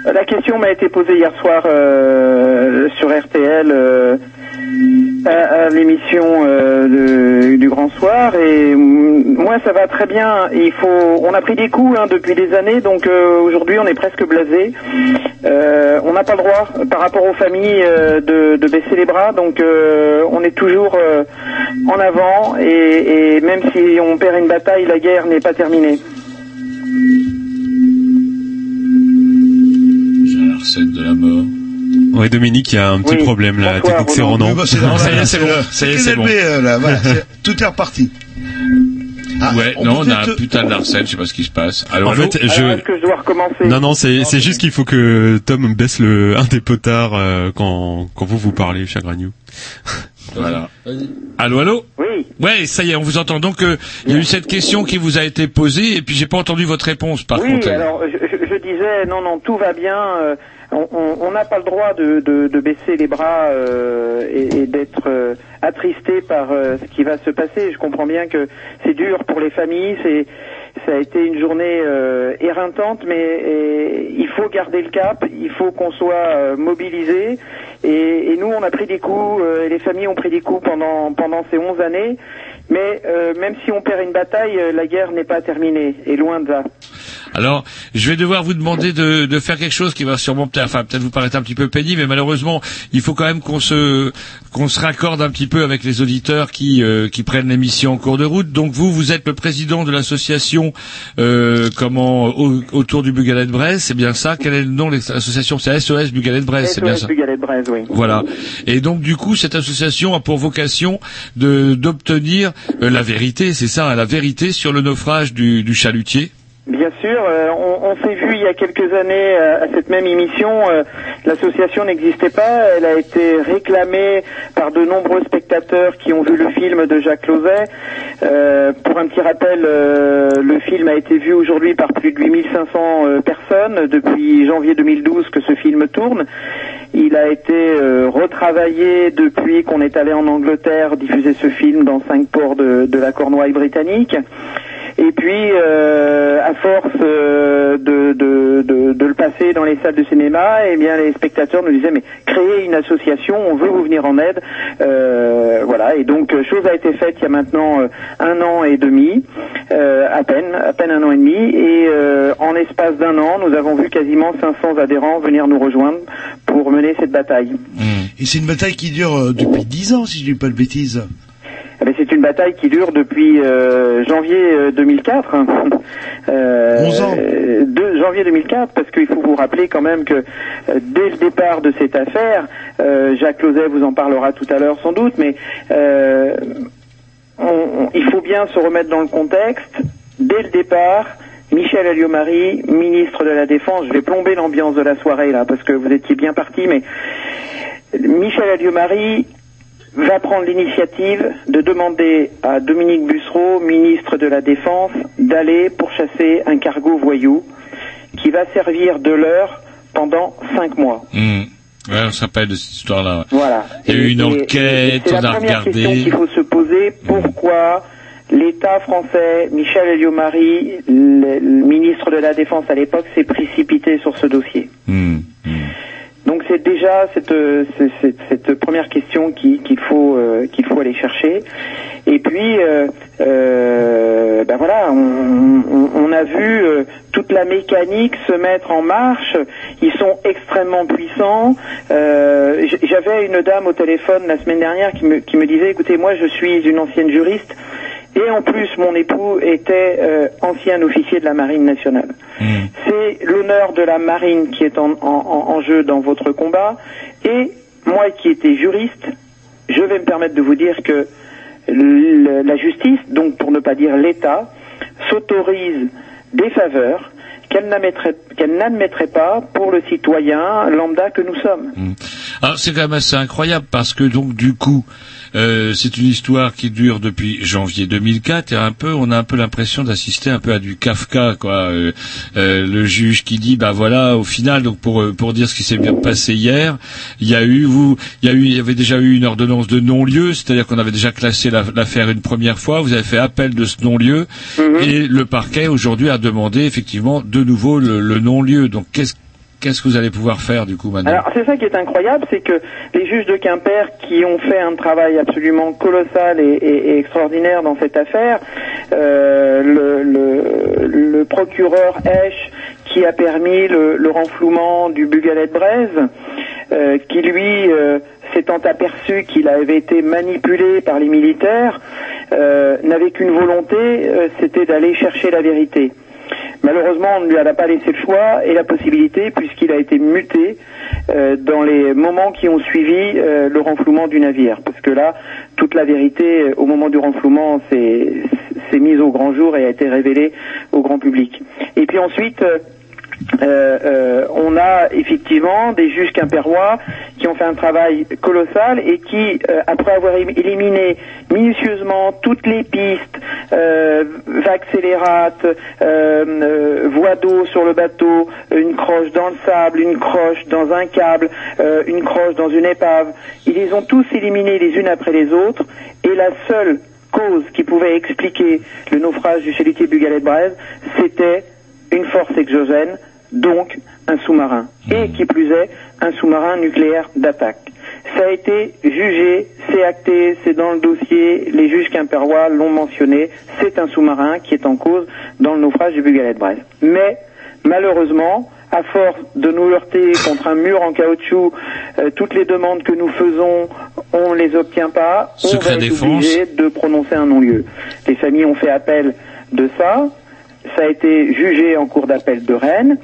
la question m'a été posée hier soir euh, sur RTL. À, l'émission euh, du Grand Soir et mm, moi ça va très bien. Il faut, on a pris des coups hein, depuis des années, donc euh, aujourd'hui on est presque blasé. Euh, on n'a pas le droit par rapport aux familles de, baisser les bras, donc on est toujours en avant et, et même si on perd une bataille, la guerre n'est pas terminée. J'ai la recette de la mort. Ouais, Dominique, il y a un petit Oui. problème là. La Bonsoir, technique, c'est. Ronan. Oui, bah, c'est Non, normal, ça y est, c'est bon. Ça y est, C'est bon. euh, là, voilà, tout est reparti. Ah, ouais, on non, on a un putain de Larsen, je sais pas ce qui se passe. Allô, En allô fait, je- Alors, est-ce que je dois recommencer Non, non, c'est c'est juste qu'il faut que Tom baisse le un des potards euh, quand quand vous vous parlez, cher Gragnou. Voilà. Allô, allô Oui. Ouais, ça y est, on vous entend. Donc, euh, il y a eu cette question qui vous a été posée, et puis j'ai pas entendu votre réponse, par oui, contre. alors je, je- je disais, non, non, tout va bien. euh, on- n'a pas le droit de, de, de baisser les bras euh, et, et d'être euh, attristé par euh, ce qui va se passer. Je comprends bien que c'est dur pour les familles, c'est ça a été une journée euh, éreintante, mais il faut garder le cap, il faut qu'on soit euh, mobilisés. Et, et nous, on a pris des coups, euh, et les familles ont pris des coups pendant pendant ces 11 années. Mais même si on perd une bataille, la guerre n'est pas terminée, et loin de là. Alors, je vais devoir vous demander de, de faire quelque chose qui va sûrement peut-être, enfin, peut-être vous paraître un petit peu pénible, mais malheureusement, il faut quand même qu'on se, qu'on se raccorde un petit peu avec les auditeurs qui, euh, qui prennent l'émission en cours de route. Donc vous, vous êtes le président de l'association, euh, comment, au- autour du Bugalet de Brest, c'est bien ça? Quel est le nom de l'association? C'est SOS Bugalet de Brest, c'est bien SOS ça Bugalet de Brest, oui. Voilà. Et donc du coup, cette association a pour vocation de d'obtenir euh, la vérité, c'est ça, hein, la vérité sur le naufrage du, du chalutier. Bien sûr, euh, on, s'est vu il y a quelques années euh, à cette même émission. euh, L'association n'existait pas, elle a été réclamée par de nombreux spectateurs qui ont vu le film de Jacques Lauzet. Pour un petit rappel, le film a été vu aujourd'hui par plus de 8500 euh, personnes depuis janvier 2012 que ce film tourne. Il a été retravaillé depuis qu'on est allé en Angleterre diffuser ce film dans cinq ports de, de la Cornouaille britannique. Et puis, euh, à force euh, de, le passer dans les salles de cinéma, eh bien, les spectateurs nous disaient mais créez une association, on veut vous venir en aide, Euh, voilà. Et donc, chose a été faite il y a maintenant un an et demi, à peine, à peine un an et demi, et en l'espace d'un an, nous avons vu quasiment 500 adhérents venir nous rejoindre pour mener cette bataille. Et c'est une bataille qui dure depuis 10 ans, si je dis pas de bêtises. Eh ben, c'est une bataille qui dure depuis euh, janvier euh, 2004. hein. Euh, 11 ans. euh, De janvier 2004, parce qu'il faut vous rappeler quand même que dès le départ de cette affaire, euh, Jacques Lauzet vous en parlera tout à l'heure sans doute, mais on- on- il faut bien se remettre dans le contexte. Dès le départ, Michel Alliot-Marie, ministre de la Défense, je vais plomber l'ambiance de la soirée là, parce que vous étiez bien parti, mais Michel Alliot-Marie va prendre l'initiative de demander à Dominique Bussereau, ministre de la Défense, d'aller pourchasser un cargo voyou qui va servir de leurre pendant cinq mois. Hmm. Ouais, on se rappelle de cette histoire-là. Voilà. Il y a eu une Et- et- enquête, et c'est on la a première question regardé. qu'il faut se poser. Pourquoi l'État français, Michel Alliot-Marie, le, le ministre de la Défense à l'époque, s'est précipité sur ce dossier? Hmm. Donc c'est déjà cette, euh, cette première question qui- qu'il faut euh, qu'il faut aller chercher. Et puis euh, euh, ben voilà, on, on- a vu toute la mécanique se mettre en marche. Ils sont extrêmement puissants. J'avais une dame au téléphone la semaine dernière qui me qui me disait écoutez moi je suis une ancienne juriste. Et en plus, mon époux était euh, ancien officier de la Marine nationale. C'est l'honneur de la marine qui est en, en- en- en jeu dans votre combat. Et moi qui étais juriste, je vais me permettre de vous dire que le- la justice, donc pour ne pas dire l'État, s'autorise des faveurs qu'elle n'admettrait qu'elle n'admettrait pas pour le citoyen lambda que nous sommes. Alors c'est quand même assez incroyable parce que donc du coup euh, c'est une histoire qui dure depuis janvier 2004 et un peu on a un peu l'impression d'assister un peu à du Kafka quoi. Euh, euh, le juge qui dit bah voilà au final donc pour euh, pour dire ce qui s'est bien passé hier il y a eu vous il y a eu il y avait déjà eu une ordonnance de non-lieu c'est-à-dire qu'on avait déjà classé la- l'affaire une première fois vous avez fait appel de ce non-lieu et le parquet aujourd'hui a demandé effectivement de nouveau le, le non-lieu. Donc qu'est-ce qu'est-ce que vous allez pouvoir faire du coup maintenant Alors c'est ça qui est incroyable, c'est que les juges de Quimper qui ont fait un travail absolument colossal et, extraordinaire dans cette affaire, euh, le, le- le procureur Esch qui a permis le, le renflouement du Bugalet de euh, qui lui euh, s'étant aperçu qu'il avait été manipulé par les militaires, euh, n'avait qu'une volonté, euh, c'était d'aller chercher la vérité. Malheureusement, on ne lui a pas laissé le choix et la possibilité puisqu'il a été muté euh, dans les moments qui ont suivi euh, le renflouement du navire. Parce que là, toute la vérité, euh, au moment du renflouement, s'est mise au grand jour et a été révélée au grand public. Et puis ensuite, euh, euh, on a effectivement des juges quimpérois qui ont fait un travail colossal et qui, euh, après avoir élim- éliminé minutieusement toutes les pistes, euh, accélérate, euh, euh, voie d'eau sur le bateau, une croche dans le sable, une croche dans un câble, une croche dans une épave, ils les ont tous éliminés les unes après les autres et la seule cause qui pouvait expliquer le naufrage du chalutier Bugalet de Braise, c'était une force exogène, donc un sous-marin. Et qui plus est, un sous-marin nucléaire d'attaque. Ça a été jugé, c'est acté, c'est dans le dossier, les juges quimpérois l'ont mentionné, c'est un sous-marin qui est en cause dans le naufrage du Bugalet de. Mais, malheureusement, à force de nous heurter contre un mur en caoutchouc, euh, toutes les demandes que nous faisons, on les obtient pas, on Secret va être obligé de prononcer un non-lieu. Les familles ont fait appel de ça, ça a été jugé en cour d'appel de Rennes,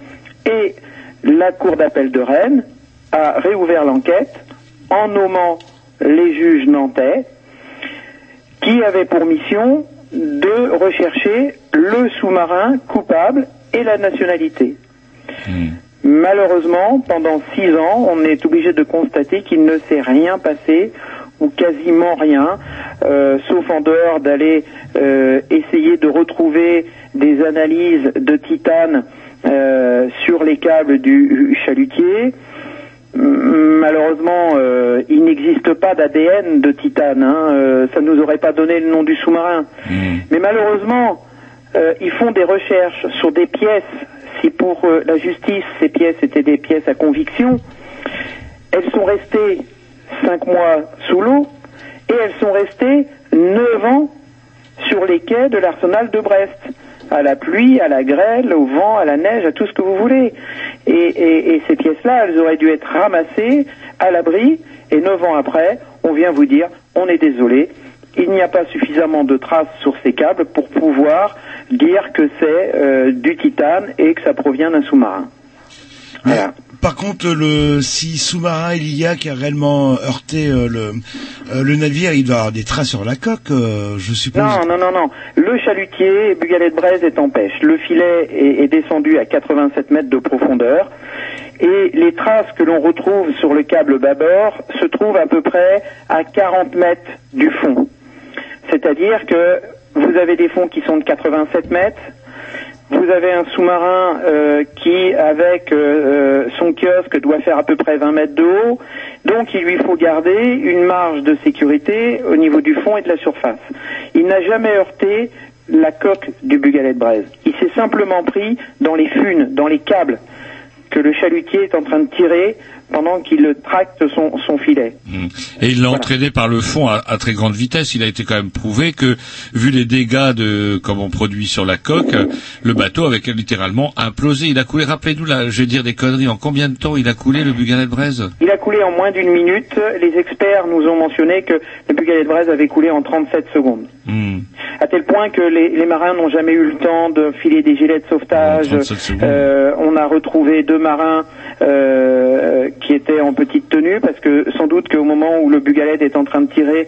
et la cour d'appel de Rennes a réouvert l'enquête en nommant les juges nantais qui avaient pour mission de rechercher le sous-marin coupable et la nationalité. Malheureusement, pendant six ans, on est obligé de constater qu'il ne s'est rien passé ou quasiment rien, euh, sauf en dehors d'aller euh, essayer de retrouver des analyses de titane euh, sur les câbles du chalutier. Malheureusement, euh, il n'existe pas d'ADN de titane. Hein, euh, ça nous aurait pas donné le nom du sous-marin. Mais malheureusement, ils font des recherches sur des pièces. Si pour la justice ces pièces étaient des pièces à conviction, elles sont restées cinq mois sous l'eau et elles sont restées neuf ans sur les quais de l'arsenal de Brest, à la pluie, à la grêle, au vent, à la neige, à tout ce que vous voulez. Et, et- et ces pièces-là, elles auraient dû être ramassées à l'abri, et neuf ans après, on vient vous dire, on est désolé, il n'y a pas suffisamment de traces sur ces câbles pour pouvoir dire que c'est euh, du titane et que ça provient d'un sous-marin. Voilà. Par contre, le si sous-marin il y a qui a réellement heurté euh, le euh, le navire, il doit avoir des traces sur la coque, euh, je suppose. Non, non, non, non. Le chalutier, Bugalet de Braise, est en pêche. Le filet est, est descendu à 87 mètres de profondeur. Et les traces que l'on retrouve sur le câble bâbord se trouvent à peu près à 40 mètres du fond. C'est-à-dire que vous avez des fonds qui sont de 87 mètres, vous avez un sous-marin euh, qui, avec euh, euh, son kiosque, doit faire à peu près 20 mètres de haut. Donc, il lui faut garder une marge de sécurité au niveau du fond et de la surface. Il n'a jamais heurté la coque du Bugalet de Braise. Il s'est simplement pris dans les funes, dans les câbles que le chalutier est en train de tirer pendant qu'il tracte son, son filet. Et il l'a entraîné par le fond à, à très grande vitesse. Il a été quand même prouvé que, vu les dégâts de, comme on produit sur la coque, le bateau avait littéralement implosé. Il a coulé, rappelez-nous là, je vais dire des conneries, en combien de temps il a coulé le Bugalet de Braise? Il a coulé en moins d'une minute. Les experts nous ont mentionné que le Bugalet de Braise avait coulé en 37 secondes. Hmm. À tel point que les, les marins n'ont jamais eu le temps de filer des gilets de sauvetage. 37 secondes. Euh, on a retrouvé deux marins euh, qui étaient en petite tenue parce que sans doute qu'au moment où le Bugalet est en train de tirer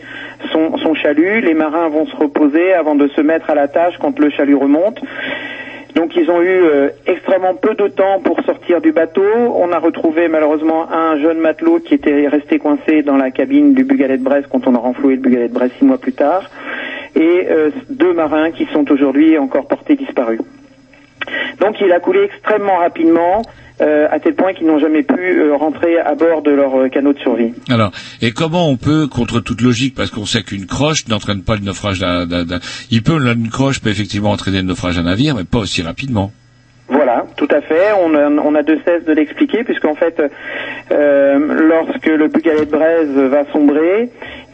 son, son chalut, les marins vont se reposer avant de se mettre à la tâche quand le chalut remonte. Donc ils ont eu euh, extrêmement peu de temps pour sortir du bateau. On a retrouvé malheureusement un jeune matelot qui était resté coincé dans la cabine du Bugalet de Brest quand on a renfloué le Bugalet de Brest six mois plus tard. Et euh, deux marins qui sont aujourd'hui encore portés disparus. Donc il a coulé extrêmement rapidement, euh, à tel point qu'ils n'ont jamais pu euh, rentrer à bord de leur euh, canot de survie. Alors, et comment on peut, contre toute logique, parce qu'on sait qu'une croche n'entraîne pas le naufrage d'un, d'un- d'un- il peut, une croche peut effectivement entraîner le naufrage d'un navire, mais pas aussi rapidement. Voilà, tout à fait. On a, on a de cesse de l'expliquer puisqu'en fait, euh, lorsque le Bugalet de Braise va sombrer,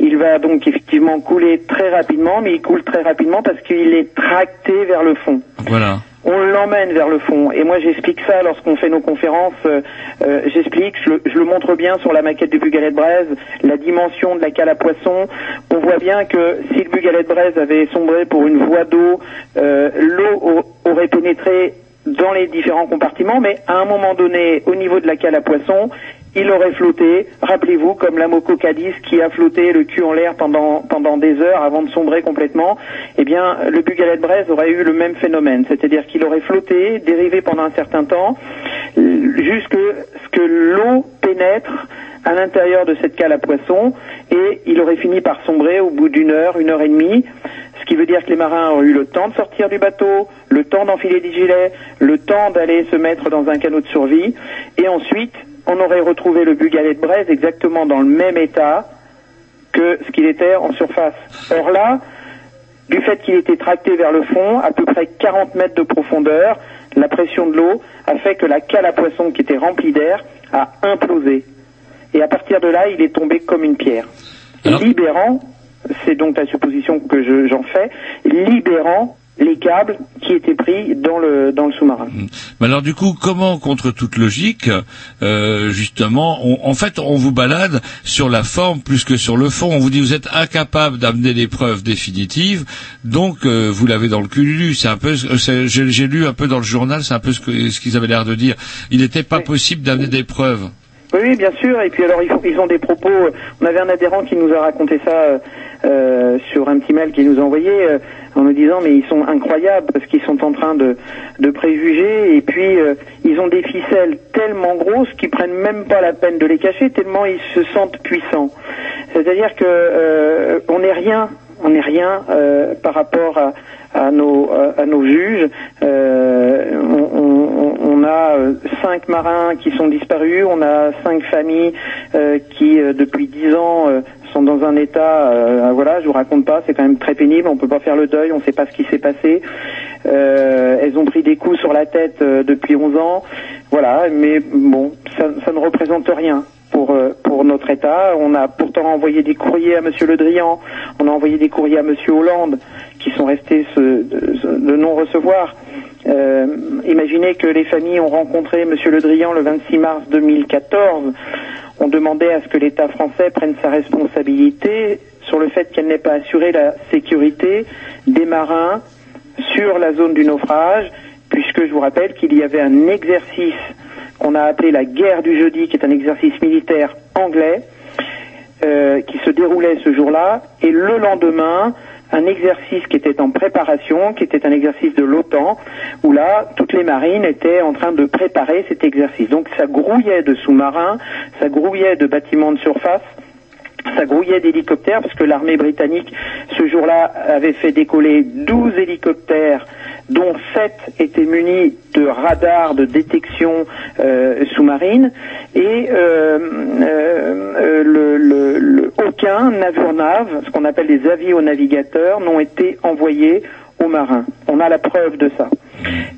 il va donc effectivement couler très rapidement, mais il coule très rapidement parce qu'il est tracté vers le fond. Voilà. On l'emmène vers le fond. Et moi, j'explique ça lorsqu'on fait nos conférences. euh, euh, j'explique, je, le- je le montre bien sur la maquette du Bugalet de Braise, la dimension de la cale à poisson. On voit bien que si le Bugalet de Braise avait sombré pour une voie d'eau, euh, l'eau au- aurait pénétré dans les différents compartiments, mais à un moment donné, au niveau de la cale à poisson, il aurait flotté, rappelez-vous, comme la Moco Cadiz qui a flotté le cul en l'air pendant, des heures avant de sombrer complètement, eh bien, le Bugalet Braise aurait eu le même phénomène, c'est-à-dire qu'il aurait flotté, dérivé pendant un certain temps, jusque ce que l'eau pénètre à l'intérieur de cette cale à poisson, et il aurait fini par sombrer au bout d'une heure, une heure et demie, ce qui veut dire que les marins ont eu le temps de sortir du bateau, le temps d'enfiler des gilets, le temps d'aller se mettre dans un canot de survie, et ensuite, on aurait retrouvé le Bugalet de Braise exactement dans le même état que ce qu'il était en surface. Or là, du fait qu'il était tracté vers le fond, à peu près 40 mètres de profondeur, la pression de l'eau a fait que la cale à poisson qui était remplie d'air a implosé. Et à partir de là, il est tombé comme une pierre. Libérant, c'est donc la supposition que je- j'en fais, libérant les câbles qui étaient pris dans le, dans le sous-marin. Mais alors du coup, comment, contre toute logique, euh, justement, on- en fait, on vous balade sur la forme plus que sur le fond. On vous dit vous êtes incapable d'amener des preuves définitives, donc euh, vous l'avez dans le cululu. C'est un peu, euh, j'ai lu un peu dans le journal, c'est un peu ce que- ce qu'ils avaient l'air de dire. Il n'était pas possible d'amener des preuves. Oui, oui, bien sûr. Et puis alors, ils, ont des propos. On avait un adhérent qui nous a raconté ça euh, sur un petit mail qu'il nous a envoyé euh, en nous disant mais ils sont incroyables parce qu'ils sont en train de, de préjuger et puis euh, ils ont des ficelles tellement grosses qu'ils prennent même pas la peine de les cacher tellement ils se sentent puissants. C'est-à-dire que euh, on n'est rien, on n'est rien euh, par rapport à, à nos à, nos juges. On, a cinq marins qui sont disparus, on a cinq familles qui depuis dix ans sont dans un état, euh, voilà, je vous raconte pas, c'est quand même très pénible, on peut pas faire le deuil, on sait pas ce qui s'est passé. Euh, elles ont pris des coups sur la tête euh, depuis 11 ans, voilà, mais bon, ça, ça ne représente rien pour euh, pour notre État. On a pourtant envoyé des courriers à Monsieur Le Drian, on a envoyé des courriers à Monsieur Hollande, qui sont restés ce- de, de non recevoir. Euh, imaginez que les familles ont rencontré Monsieur Le Drian le 26 mars 2014. On demandait à ce que l'État français prenne sa responsabilité sur le fait qu'elle n'ait pas assuré la sécurité des marins sur la zone du naufrage, puisque je vous rappelle qu'il y avait un exercice qu'on a appelé la guerre du jeudi, qui est un exercice militaire anglais, euh, qui se déroulait ce jour-là, et le lendemain, un exercice qui était en préparation, qui était un exercice de l'OTAN, où là, toutes les marines étaient en train de préparer cet exercice. Donc ça grouillait de sous-marins, ça grouillait de bâtiments de surface, ça grouillait d'hélicoptères parce que l'armée britannique ce jour-là avait fait décoller 12 hélicoptères dont 7 étaient munis de radars de détection euh, sous-marine et euh, euh, le, le- aucun navire-nav, ce qu'on appelle des avionavigateurs, n'ont été envoyés aux marins. On a la preuve de ça.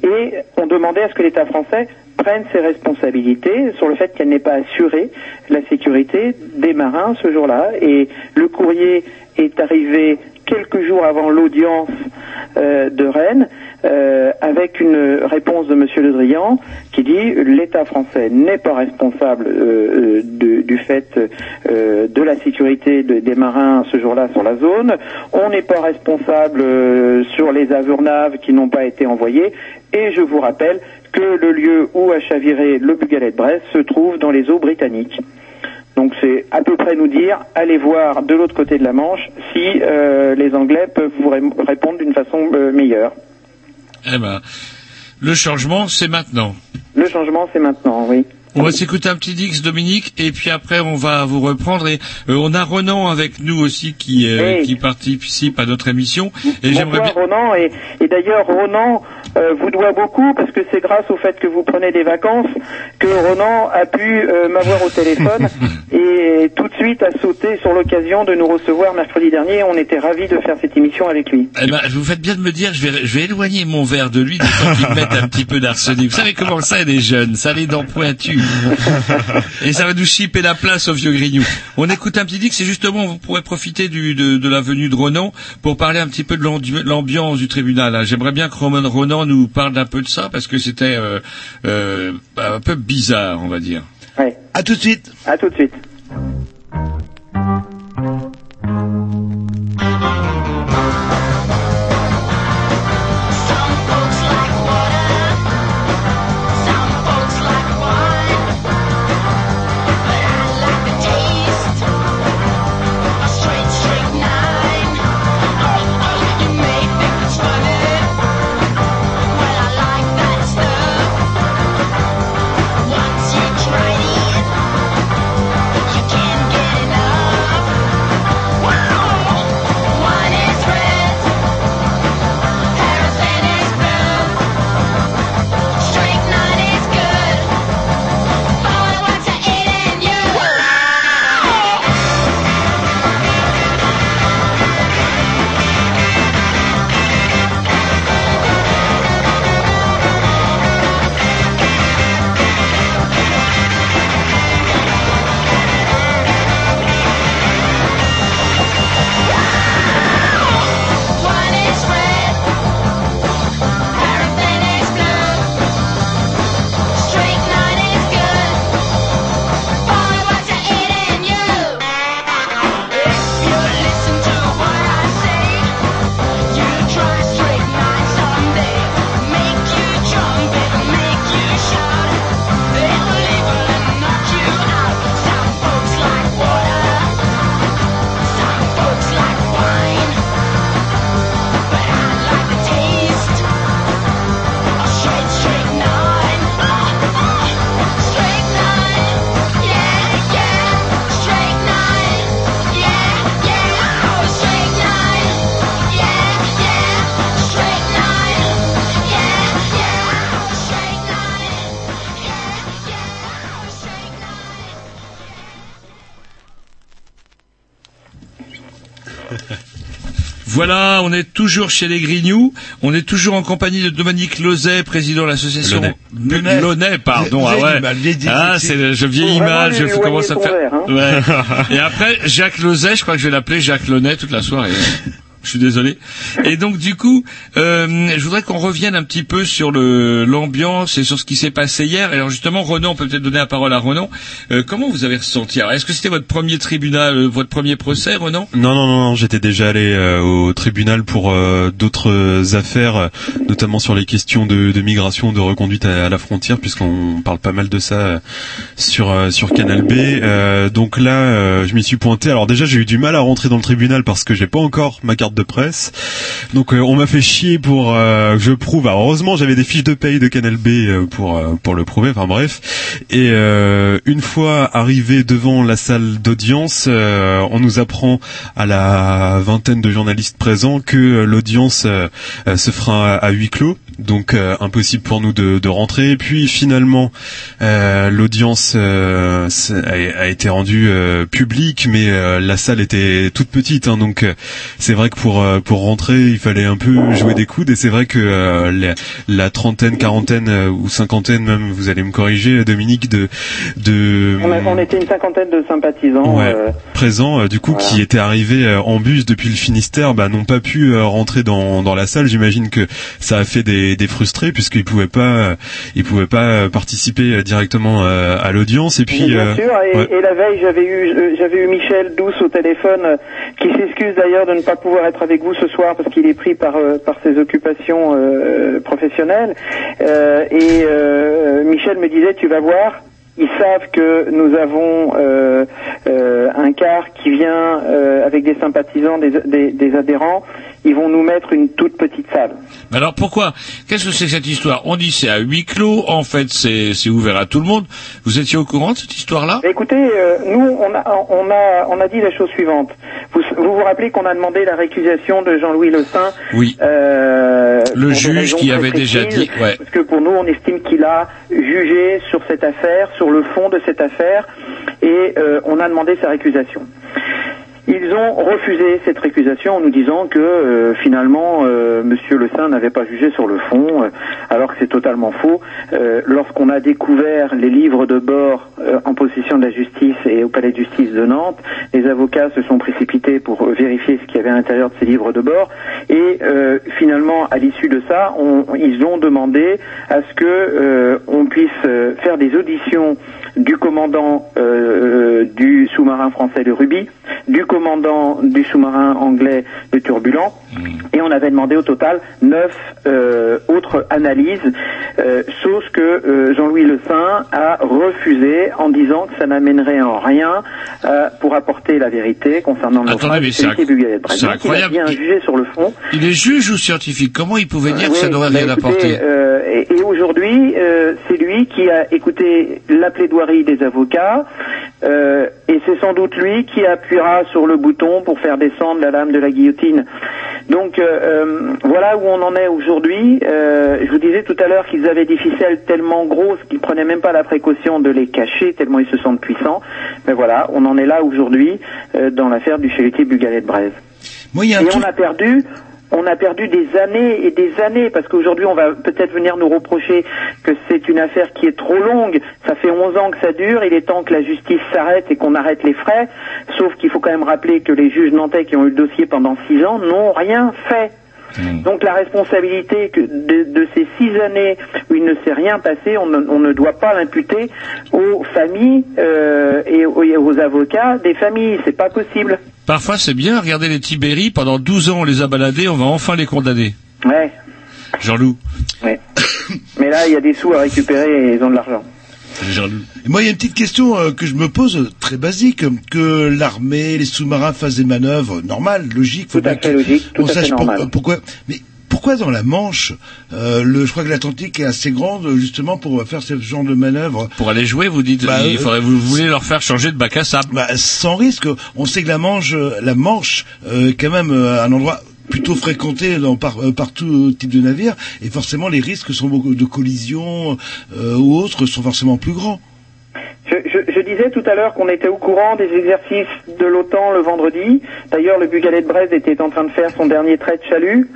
Et on demandait à ce que l'État français prenne ses responsabilités sur le fait qu'elle n'ait pas assuré la sécurité des marins ce jour-là. Et le courrier est arrivé quelques jours avant l'audience de Rennes euh, avec une réponse de Monsieur Le Drian qui dit l'État français n'est pas responsable euh, euh, du fait de la sécurité de- des marins ce jour-là sur la zone. On n'est pas responsable sur les avurnaves qui n'ont pas été envoyés. Et je vous rappelle que le lieu où a chaviré le Bugalet de Brest se trouve dans les eaux britanniques. Donc c'est à peu près nous dire, allez voir de l'autre côté de la Manche si les Anglais peuvent vous ré- répondre d'une façon meilleure. Eh ben, le changement, c'est maintenant. Le changement, c'est maintenant, oui. On va s'écouter un petit Dix, Dominique, et puis après on va vous reprendre. Et euh, on a Renan avec nous aussi qui euh, qui participe à notre émission. Et j'aimerais bien. Ronan et, et d'ailleurs Ronan euh, vous doit beaucoup parce que c'est grâce au fait que vous prenez des vacances que Ronan a pu m'avoir au téléphone et tout de suite a sauté sur l'occasion de nous recevoir mercredi dernier. On était ravis de faire cette émission avec lui. Eh ben, vous faites bien de me dire, je vais, je vais éloigner mon verre de lui, de qu'il mette un petit peu d'arsenic. Vous savez comment ça, les jeunes, ça les dents pointues. Et ça va nous chipper la place au vieux grignou. On écoute un petit Dix, et justement, vous pourrez profiter du, de, de la venue de Ronan pour parler un petit peu de l'ambi- l'ambiance du tribunal. J'aimerais bien que Roman Ronan nous parle un peu de ça, parce que c'était euh, euh, un peu bizarre, on va dire. Ouais. À tout de suite. À tout de suite. Voilà, on est toujours chez les Grignoux. On est toujours en compagnie de Dominique Lozet, président de l'association Launay. Pardon. Ah ouais. Ah, c'est je vieillis mal, je commence à faire. Ouais. Et après Jacques Lozet, je crois que je vais l'appeler Jacques Launay toute la soirée. Je suis désolé. Et donc du coup, euh, je voudrais qu'on revienne un petit peu sur le l'ambiance et sur ce qui s'est passé hier. Alors justement, Renan, on peut peut-être donner la parole à Renan. Euh, comment vous avez ressenti? Est-ce que c'était votre premier tribunal, euh, votre premier procès, Renan? Non, non, non, non, j'étais déjà allé euh, au tribunal pour euh, d'autres affaires, notamment sur les questions de, de migration, de reconduite à, à la frontière, puisqu'on parle pas mal de ça euh, sur sur Canal B. Donc là, je m'y suis pointé. Alors déjà, j'ai eu du mal à rentrer dans le tribunal parce que j'ai pas encore ma carte de presse. Donc euh, on m'a fait chier pour euh, que je prouve. Alors, heureusement, j'avais des fiches de paye de Canal B euh, pour pour le prouver. Enfin bref. Et une fois arrivé devant la salle d'audience, on nous apprend à la vingtaine de journalistes présents que l'audience se fera à huis clos. Donc euh, impossible pour nous de, de rentrer. Et puis finalement, euh, l'audience euh, a, a été rendue euh, publique, mais euh, la salle était toute petite. hein. donc euh, c'est vrai que pour euh, pour rentrer, il fallait un peu jouer des coudes. Et c'est vrai que euh, la, la trentaine, quarantaine ou cinquantaine même, vous allez me corriger, Dominique, de de On, a- on était une cinquantaine de sympathisants. Ouais, euh, présents, euh, du coup, qui étaient arrivés euh, en bus depuis le Finistère, bah, n'ont pas pu euh, rentrer dans, dans la salle. J'imagine que ça a fait des, des frustrés puisqu'ils pouvaient pas, ils pouvaient pas participer directement euh, à l'audience. Et puis, bien euh, sûr, et, ouais. et la veille, j'avais eu, j'avais eu Michel Douce au téléphone, euh, qui s'excuse d'ailleurs de ne pas pouvoir être avec vous ce soir parce qu'il est pris par par ses occupations professionnelles. Et Michel me disait, tu vas voir. Ils savent que nous avons euh, euh, un quart qui vient euh, avec des sympathisants, des, des, des adhérents. Ils vont nous mettre une toute petite salle. Mais alors pourquoi Qu'est-ce que c'est que cette histoire On dit c'est à huis clos, en fait c'est ouvert à tout le monde. Vous étiez au courant de cette histoire-là? Écoutez, euh, nous, on a, on, a, on a dit la chose suivante. Vous vous, vous rappelez qu'on a demandé la récusation de Jean-Louis Le Saint Oui. euh, Le juge qui avait déjà dit, ouais. Parce que pour nous, on estime qu'il a jugé sur cette affaire, sur le fond de cette affaire, et euh, on a demandé sa récusation. Ils ont refusé cette récusation en nous disant que euh, finalement euh, Monsieur Le Saint n'avait pas jugé sur le fond, euh, alors que c'est totalement faux. Euh, Lorsqu'on a découvert les livres de bord en possession de la justice et au palais de justice de Nantes, les avocats se sont précipités pour vérifier ce qu'il y avait à l'intérieur de ces livres de bord et finalement à l'issue de ça, ils ont demandé à ce que on puisse faire des auditions du commandant du sous-marin français le Ruby, du du sous-marin anglais le Turbulent, et on avait demandé au total neuf euh, autres analyses, euh, chose que euh, Jean-Louis Le Saint a refusé en disant que ça n'amènerait en rien euh, pour apporter la vérité concernant le Attendez, mais c'est inc- incroyable. Il a bien jugé sur le fond. Il est juge ou scientifique? Comment il pouvait dire que ça n'aurait bah, rien apporté? et et aujourd'hui, c'est lui qui a écouté la plaidoirie des avocats, et c'est sans doute lui qui appuiera sur le bouton pour faire descendre la lame de la guillotine. Donc euh, euh, voilà où on en est aujourd'hui. Euh, je vous disais tout à l'heure qu'ils avaient des ficelles tellement grosses qu'ils prenaient même pas la précaution de les cacher tellement ils se sentent puissants. Mais voilà, on en est là aujourd'hui euh, dans l'affaire du chalutier Bugalet de Braise. Moi, il y a Et truc- on a perdu, on a perdu des années et des années parce qu'aujourd'hui on va peut-être venir nous reprocher que c'est une affaire qui est trop longue. Ça fait 11 ans que ça dure. Il est temps que la justice s'arrête et qu'on arrête les frais. Sauf qu'il faut quand même rappeler que les juges nantais qui ont eu le dossier pendant 6 ans n'ont rien fait. Donc la responsabilité que de, de ces six années où il ne s'est rien passé, on ne, on ne doit pas l'imputer aux familles euh, et, aux, avocats des familles. C'est pas possible. Parfois c'est bien, regardez les Tibéri, pendant 12 ans on les a baladés, on va enfin les condamner. Ouais. Jean-Loup. Ouais. Mais là, il y a des sous à récupérer et ils ont de l'argent. Moi, il y a une petite question euh, que je me pose, très basique, que l'armée, les sous-marins fassent des manœuvres normales, logiques. Tout à fait logique, tout on à fait sache pour- normal. euh, pourquoi. Mais pourquoi dans la Manche, euh, le, je crois que l'Atlantique est assez grande justement pour faire ce genre de manœuvre. Pour aller jouer, vous dites, Bah, il euh, faudrait, vous voulez leur faire changer de bac à sable. Bah, sans risque. On sait que la Manche, euh, la Manche, euh, est quand même euh, un endroit plutôt fréquenté par, euh, par tout type de navire, et forcément les risques sont de collisions euh, ou autres sont forcément plus grands. Je, je- disais tout à l'heure qu'on était au courant des exercices de l'OTAN le vendredi. D'ailleurs, le Bugalet de Brest était en train de faire son dernier trait de chalut.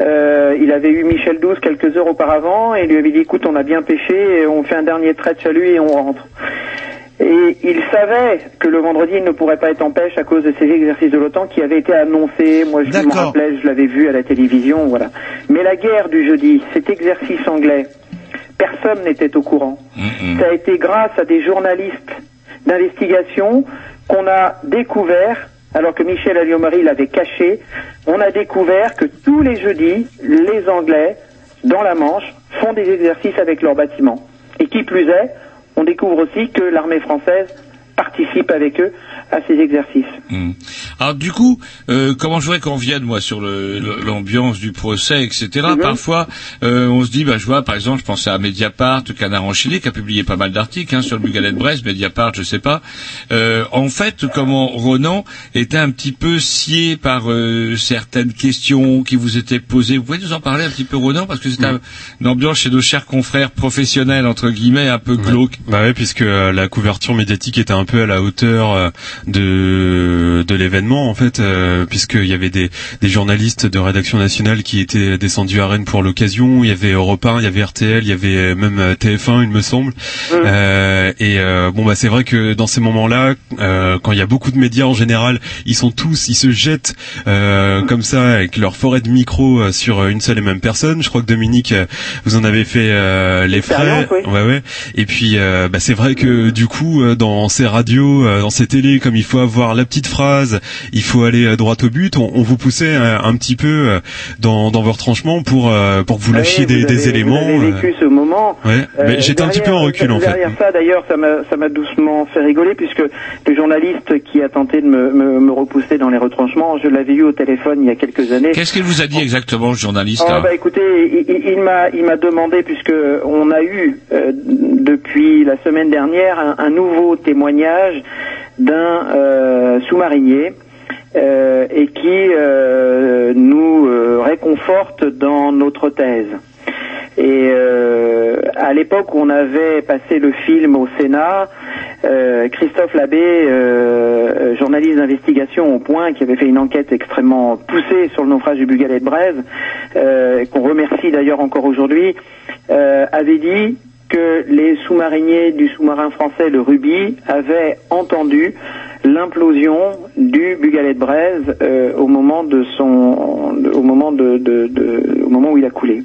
Euh, il avait eu Michel Douce quelques heures auparavant et lui avait dit écoute, on a bien pêché, on fait un dernier trait de chalut et on rentre. Et il savait que le vendredi, il ne pourrait pas être en pêche à cause de ces exercices de l'OTAN qui avaient été annoncés. Moi, je me D'accord. rappelais, je l'avais vu à la télévision, voilà. Mais la guerre du jeudi, cet exercice anglais, personne n'était au courant. Ça a été grâce à des journalistes d'investigation qu'on a découvert, alors que Michel Alliot-Marie l'avait caché, on a découvert que tous les jeudis, les Anglais, dans la Manche, font des exercices avec leurs bâtiments. Et qui plus est, on découvre aussi que l'armée française participe avec eux à ces exercices. Hmm. Alors du coup, euh, comment je voudrais qu'on vienne moi sur l'ambiance du procès, etc. Mhm. Parfois, euh, on se dit, bah, je vois, par exemple, je pensais à Mediapart, Canard enchaîné, qui a publié pas mal d'articles hein, sur le Bugalet de Brest, Mediapart, je sais pas. Euh, en fait, comment Ronan était un petit peu scié par euh, certaines questions qui vous étaient posées. Vous pouvez nous en parler un petit peu, Ronan, parce que c'est un- une ambiance chez nos chers confrères professionnels entre guillemets un peu glauque. Bah ouais, puisque euh, la couverture médiatique était un peu à la hauteur euh, de de l'événement en fait, euh, puisqu'il y avait des des journalistes de rédaction nationale qui étaient descendus à Rennes pour l'occasion. Il y avait Europe 1, il y avait RTL, il y avait même euh, TF1, il me semble. Euh, et euh, bon bah c'est vrai que dans ces moments-là, euh, quand il y a beaucoup de médias en général, ils sont tous, ils se jettent euh, comme ça avec leur forêt de micro euh, sur une seule et même personne. Je crois que Dominique, vous en avez fait les frais. Oui. Ouais ouais. Et puis bah, c'est vrai que du coup dans ces radios radios, euh, dans ces télés, comme il faut avoir la petite phrase, il faut aller euh, droit au but. On, on vous poussait un, un petit peu euh, dans, dans vos retranchements pour euh, pour que vous Ah oui, lâchiez des, vous des éléments. Vous avez euh, vécu ce moment. Ouais, mais Euh, j'étais un petit peu en recul en fait. Derrière ça, d'ailleurs, ça m'a ça m'a doucement fait rigoler puisque le journaliste qui a tenté de me, me, me repousser dans les retranchements, je l'avais eu au téléphone il y a quelques années. Qu'est-ce qu'il vous a dit exactement, le journaliste Oh, là? bah écoutez, il, il- il m'a il m'a demandé puisque on a eu euh, depuis la semaine dernière un, un nouveau témoignage d'un euh, sous-marinier euh, et qui euh, nous réconforte dans notre thèse. Et à l'époque où on avait passé le film au Sénat, Christophe Labbé, journaliste d'investigation au Point, qui avait fait une enquête extrêmement poussée sur le naufrage du Bugalet de Brève, qu'on remercie d'ailleurs encore aujourd'hui, avait dit que les sous-mariniers du sous-marin français le Ruby avaient entendu l'implosion du Bugalet de Braise euh, au moment de son au moment de, au moment où il a coulé.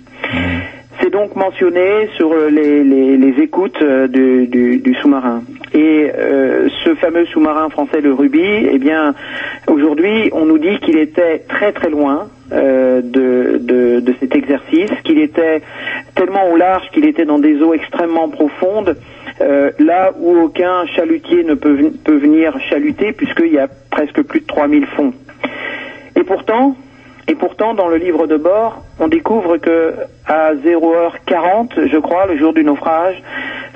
C'est donc mentionné sur les, écoutes euh, du, sous-marin. Et euh, ce fameux sous-marin français, le Ruby, eh bien, aujourd'hui, on nous dit qu'il était très très loin euh, de, cet exercice, qu'il était tellement au large qu'il était dans des eaux extrêmement profondes, là où aucun chalutier ne peut, peut venir chaluter, puisqu'il y a presque plus de 3000 fonds. Et pourtant, et pourtant, dans le livre de bord, on découvre que à 0h40, je crois, le jour du naufrage,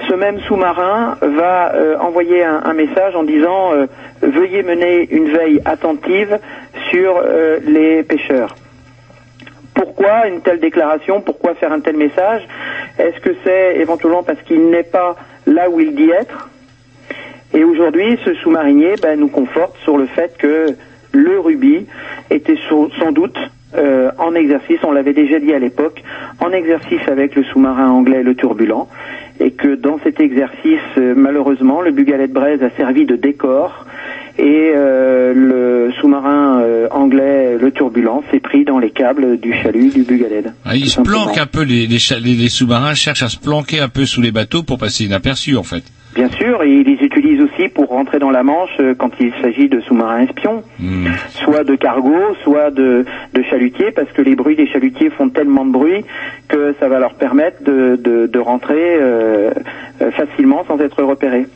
ce même sous-marin va euh, envoyer un, message en disant euh, veuillez mener une veille attentive sur euh, les pêcheurs. Pourquoi une telle déclaration? Pourquoi faire un tel message? Est-ce que c'est éventuellement parce qu'il n'est pas là où il dit être? Et aujourd'hui, ce sous-marinier ben, nous conforte sur le fait que le rubis était sans doute euh, en exercice, on l'avait déjà dit à l'époque, en exercice avec le sous-marin anglais le Turbulent, et que dans cet exercice, euh, malheureusement, le Bugalet de Braise a servi de décor, et euh, le sous-marin anglais le Turbulent s'est pris dans les câbles du chalut du Bugalet. Ah, Ils se planquent un peu, les- les sous-marins cherchent à se planquer un peu sous les bateaux pour passer inaperçus en fait. Bien sûr, et ils les utilisent aussi pour rentrer dans la Manche euh, quand il s'agit de sous-marins espions, soit de cargo, soit de, de chalutiers, parce que les bruits des chalutiers font tellement de bruit que ça va leur permettre de, de, de rentrer euh, euh, facilement sans être repérés.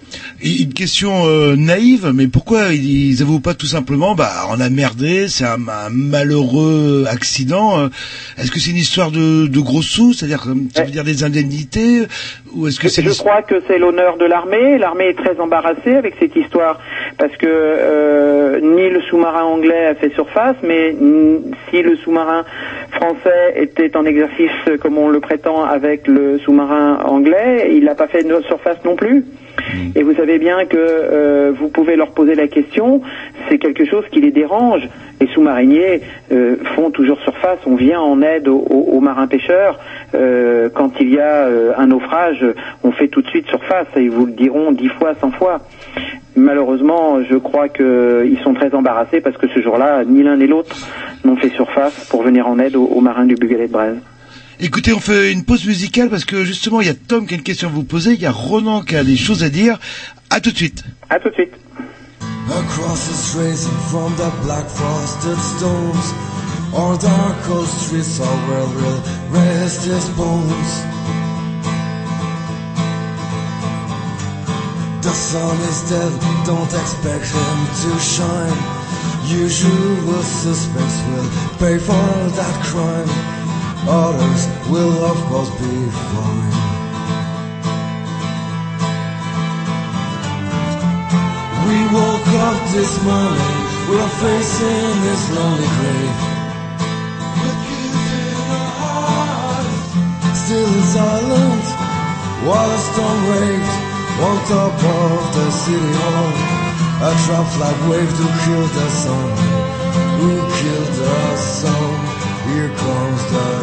Une question euh, naïve, mais pourquoi ils, avouent pas tout simplement, bah, on a merdé, c'est un, un malheureux accident. Est-ce que c'est une histoire de, de gros sous, c'est-à-dire ça veut dire des indemnités, ou est-ce que c'est Je crois que c'est l'honneur de l'armée. L'armée est très embarrassée avec cette histoire parce que euh, ni le sous-marin anglais a fait surface, mais si le sous-marin français était en exercice comme on le prétend avec le sous-marin anglais, il n'a pas fait de surface non plus. Et vous savez bien que euh, vous pouvez leur poser la question, c'est quelque chose qui les dérange. Les sous-mariniers euh, font toujours surface, on vient en aide aux, marins pêcheurs. Euh, quand il y a un naufrage, on fait tout de suite surface, et ils vous le diront dix fois, cent fois. Malheureusement, je crois qu'ils sont très embarrassés parce que ce jour-là, ni l'un ni l'autre n'ont fait surface pour venir en aide aux, aux marins du Bugalet de Braise. Écoutez, on fait une pause musicale parce que justement, il y a Tom qui a une question à vous poser, il y a Ronan qui a des choses à dire. À tout de suite. À tout de suite. Across the streets and from the black frosted stones Or dark cold streets are where will rest his bones The sun is dead, don't expect him to shine Usual suspects will pay for that crime Others will of course be fine We woke up this morning, we are facing this lonely grave. Still in silence, while a storm raged on top of the city hall. A trap flag waved to kill the sun. Who killed the sun? Here comes the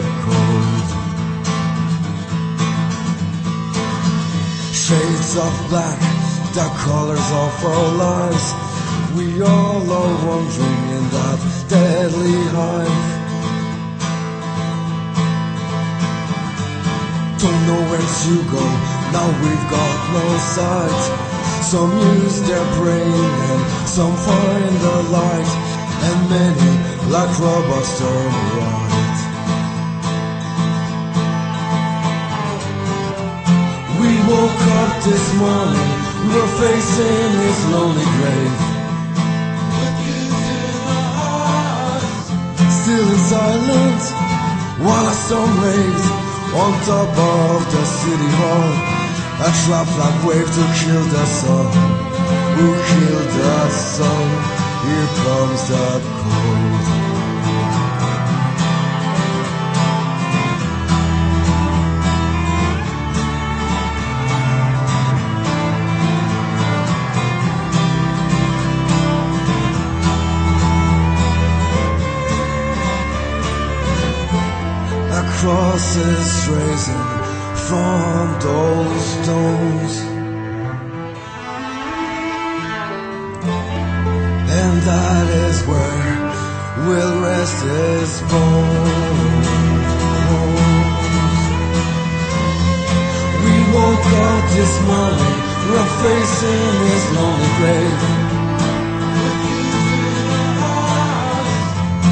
Shades of black, the colors of our lives. We all are wandering in that deadly hive. Don't know where to go, now we've got no sight. Some use their brain and some find the light, and many, like robots, turn right. We woke up this morning, we were facing this lonely grave. Still in silence, while a storm raised on top of the city hall. A trap flag wave to kill the sun. Who killed the sun? Here comes the cold. Across is risen from those stones. And that is where will rest his bones. We woke up this morning, we're facing his lonely grave.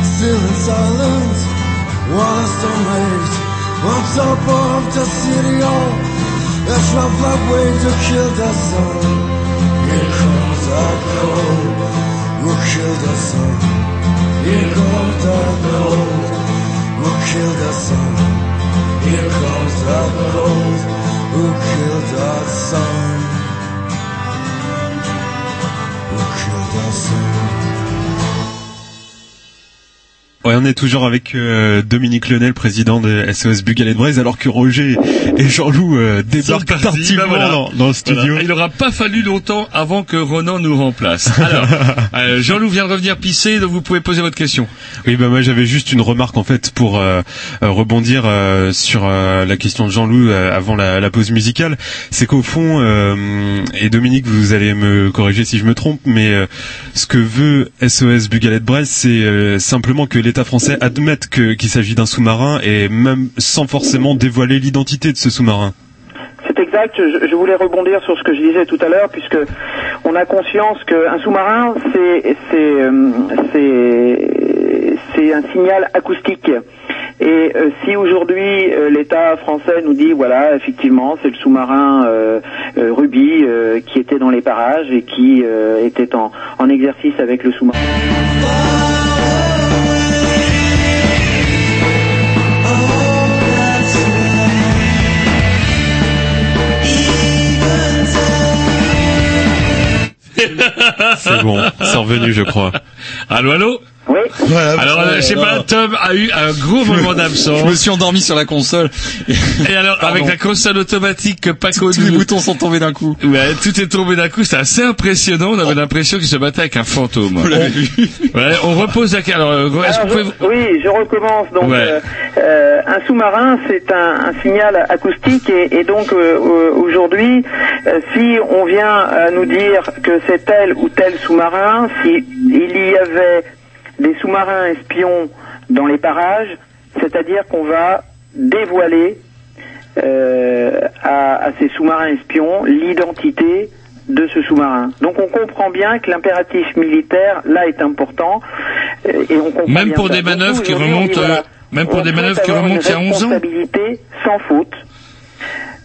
Still in silence, storm raged on top of the city hall. A trap like wave to kill the sun. Here comes the cold, who killed the sun. Here comes the cold, who killed the sun. Here comes the cold, who killed the sun. Who killed the sun. On est toujours avec euh, Dominique Lenel, président de SOS Bugalet de Braise, alors que Roger et Jean-Loup euh, débarquent tardivement bah voilà. dans, dans le studio. Voilà. Il n'aura pas fallu longtemps avant que Ronan nous remplace. Alors, euh, Jean-Loup vient de revenir pisser, donc vous pouvez poser votre question. Oui, bah moi j'avais juste une remarque en fait pour euh, euh, rebondir euh, sur la question de Jean-Loup avant la, la pause musicale. C'est qu'au fond, et Dominique, vous allez me corriger si je me trompe, mais ce que veut SOS Bugalet de Brest, c'est simplement que l'État français admette que- qu'il s'agit d'un sous-marin et même sans forcément dévoiler l'identité de ce sous-marin. C'est exact. Je, voulais rebondir sur ce que je disais tout à l'heure, puisque on a conscience qu'un sous-marin, c'est euh, un signal acoustique. Et euh, si aujourd'hui euh, l'État français nous dit voilà effectivement c'est le sous-marin Ruby qui était dans les parages et qui était en, en exercice avec le sous-marin. C'est bon, c'est revenu, je crois. Allô, allô? Oui. Alors, euh, je sais pas, Tom a eu un gros moment d'absence. Je me suis endormi sur la console. Et alors, Pardon. avec la console automatique que Paco Tous les boutons sont tombés d'un coup. Ouais, tout est tombé d'un coup, c'était assez impressionnant. On avait l'impression qu'il se battait avec un fantôme. Vous l'avez vu Ouais, on repose la Alors, euh, est-ce que Alors, vous pouvez... je- oui, je recommence. Donc, Ouais. euh, euh, un sous-marin, c'est un, un signal acoustique, et, et donc euh, aujourd'hui, euh, si on vient nous dire que c'est tel ou tel sous-marin, si il y avait des sous-marins espions dans les parages, c'est-à-dire qu'on va dévoiler euh, à, à ces sous-marins espions l'identité de ce sous-marin. Donc on comprend bien que l'impératif militaire là est important euh, et on comprend Même pour des Donc, manœuvres qui remontent, voilà, euh, même pour des manœuvres qui remontent il y a 11 ans. sans faute.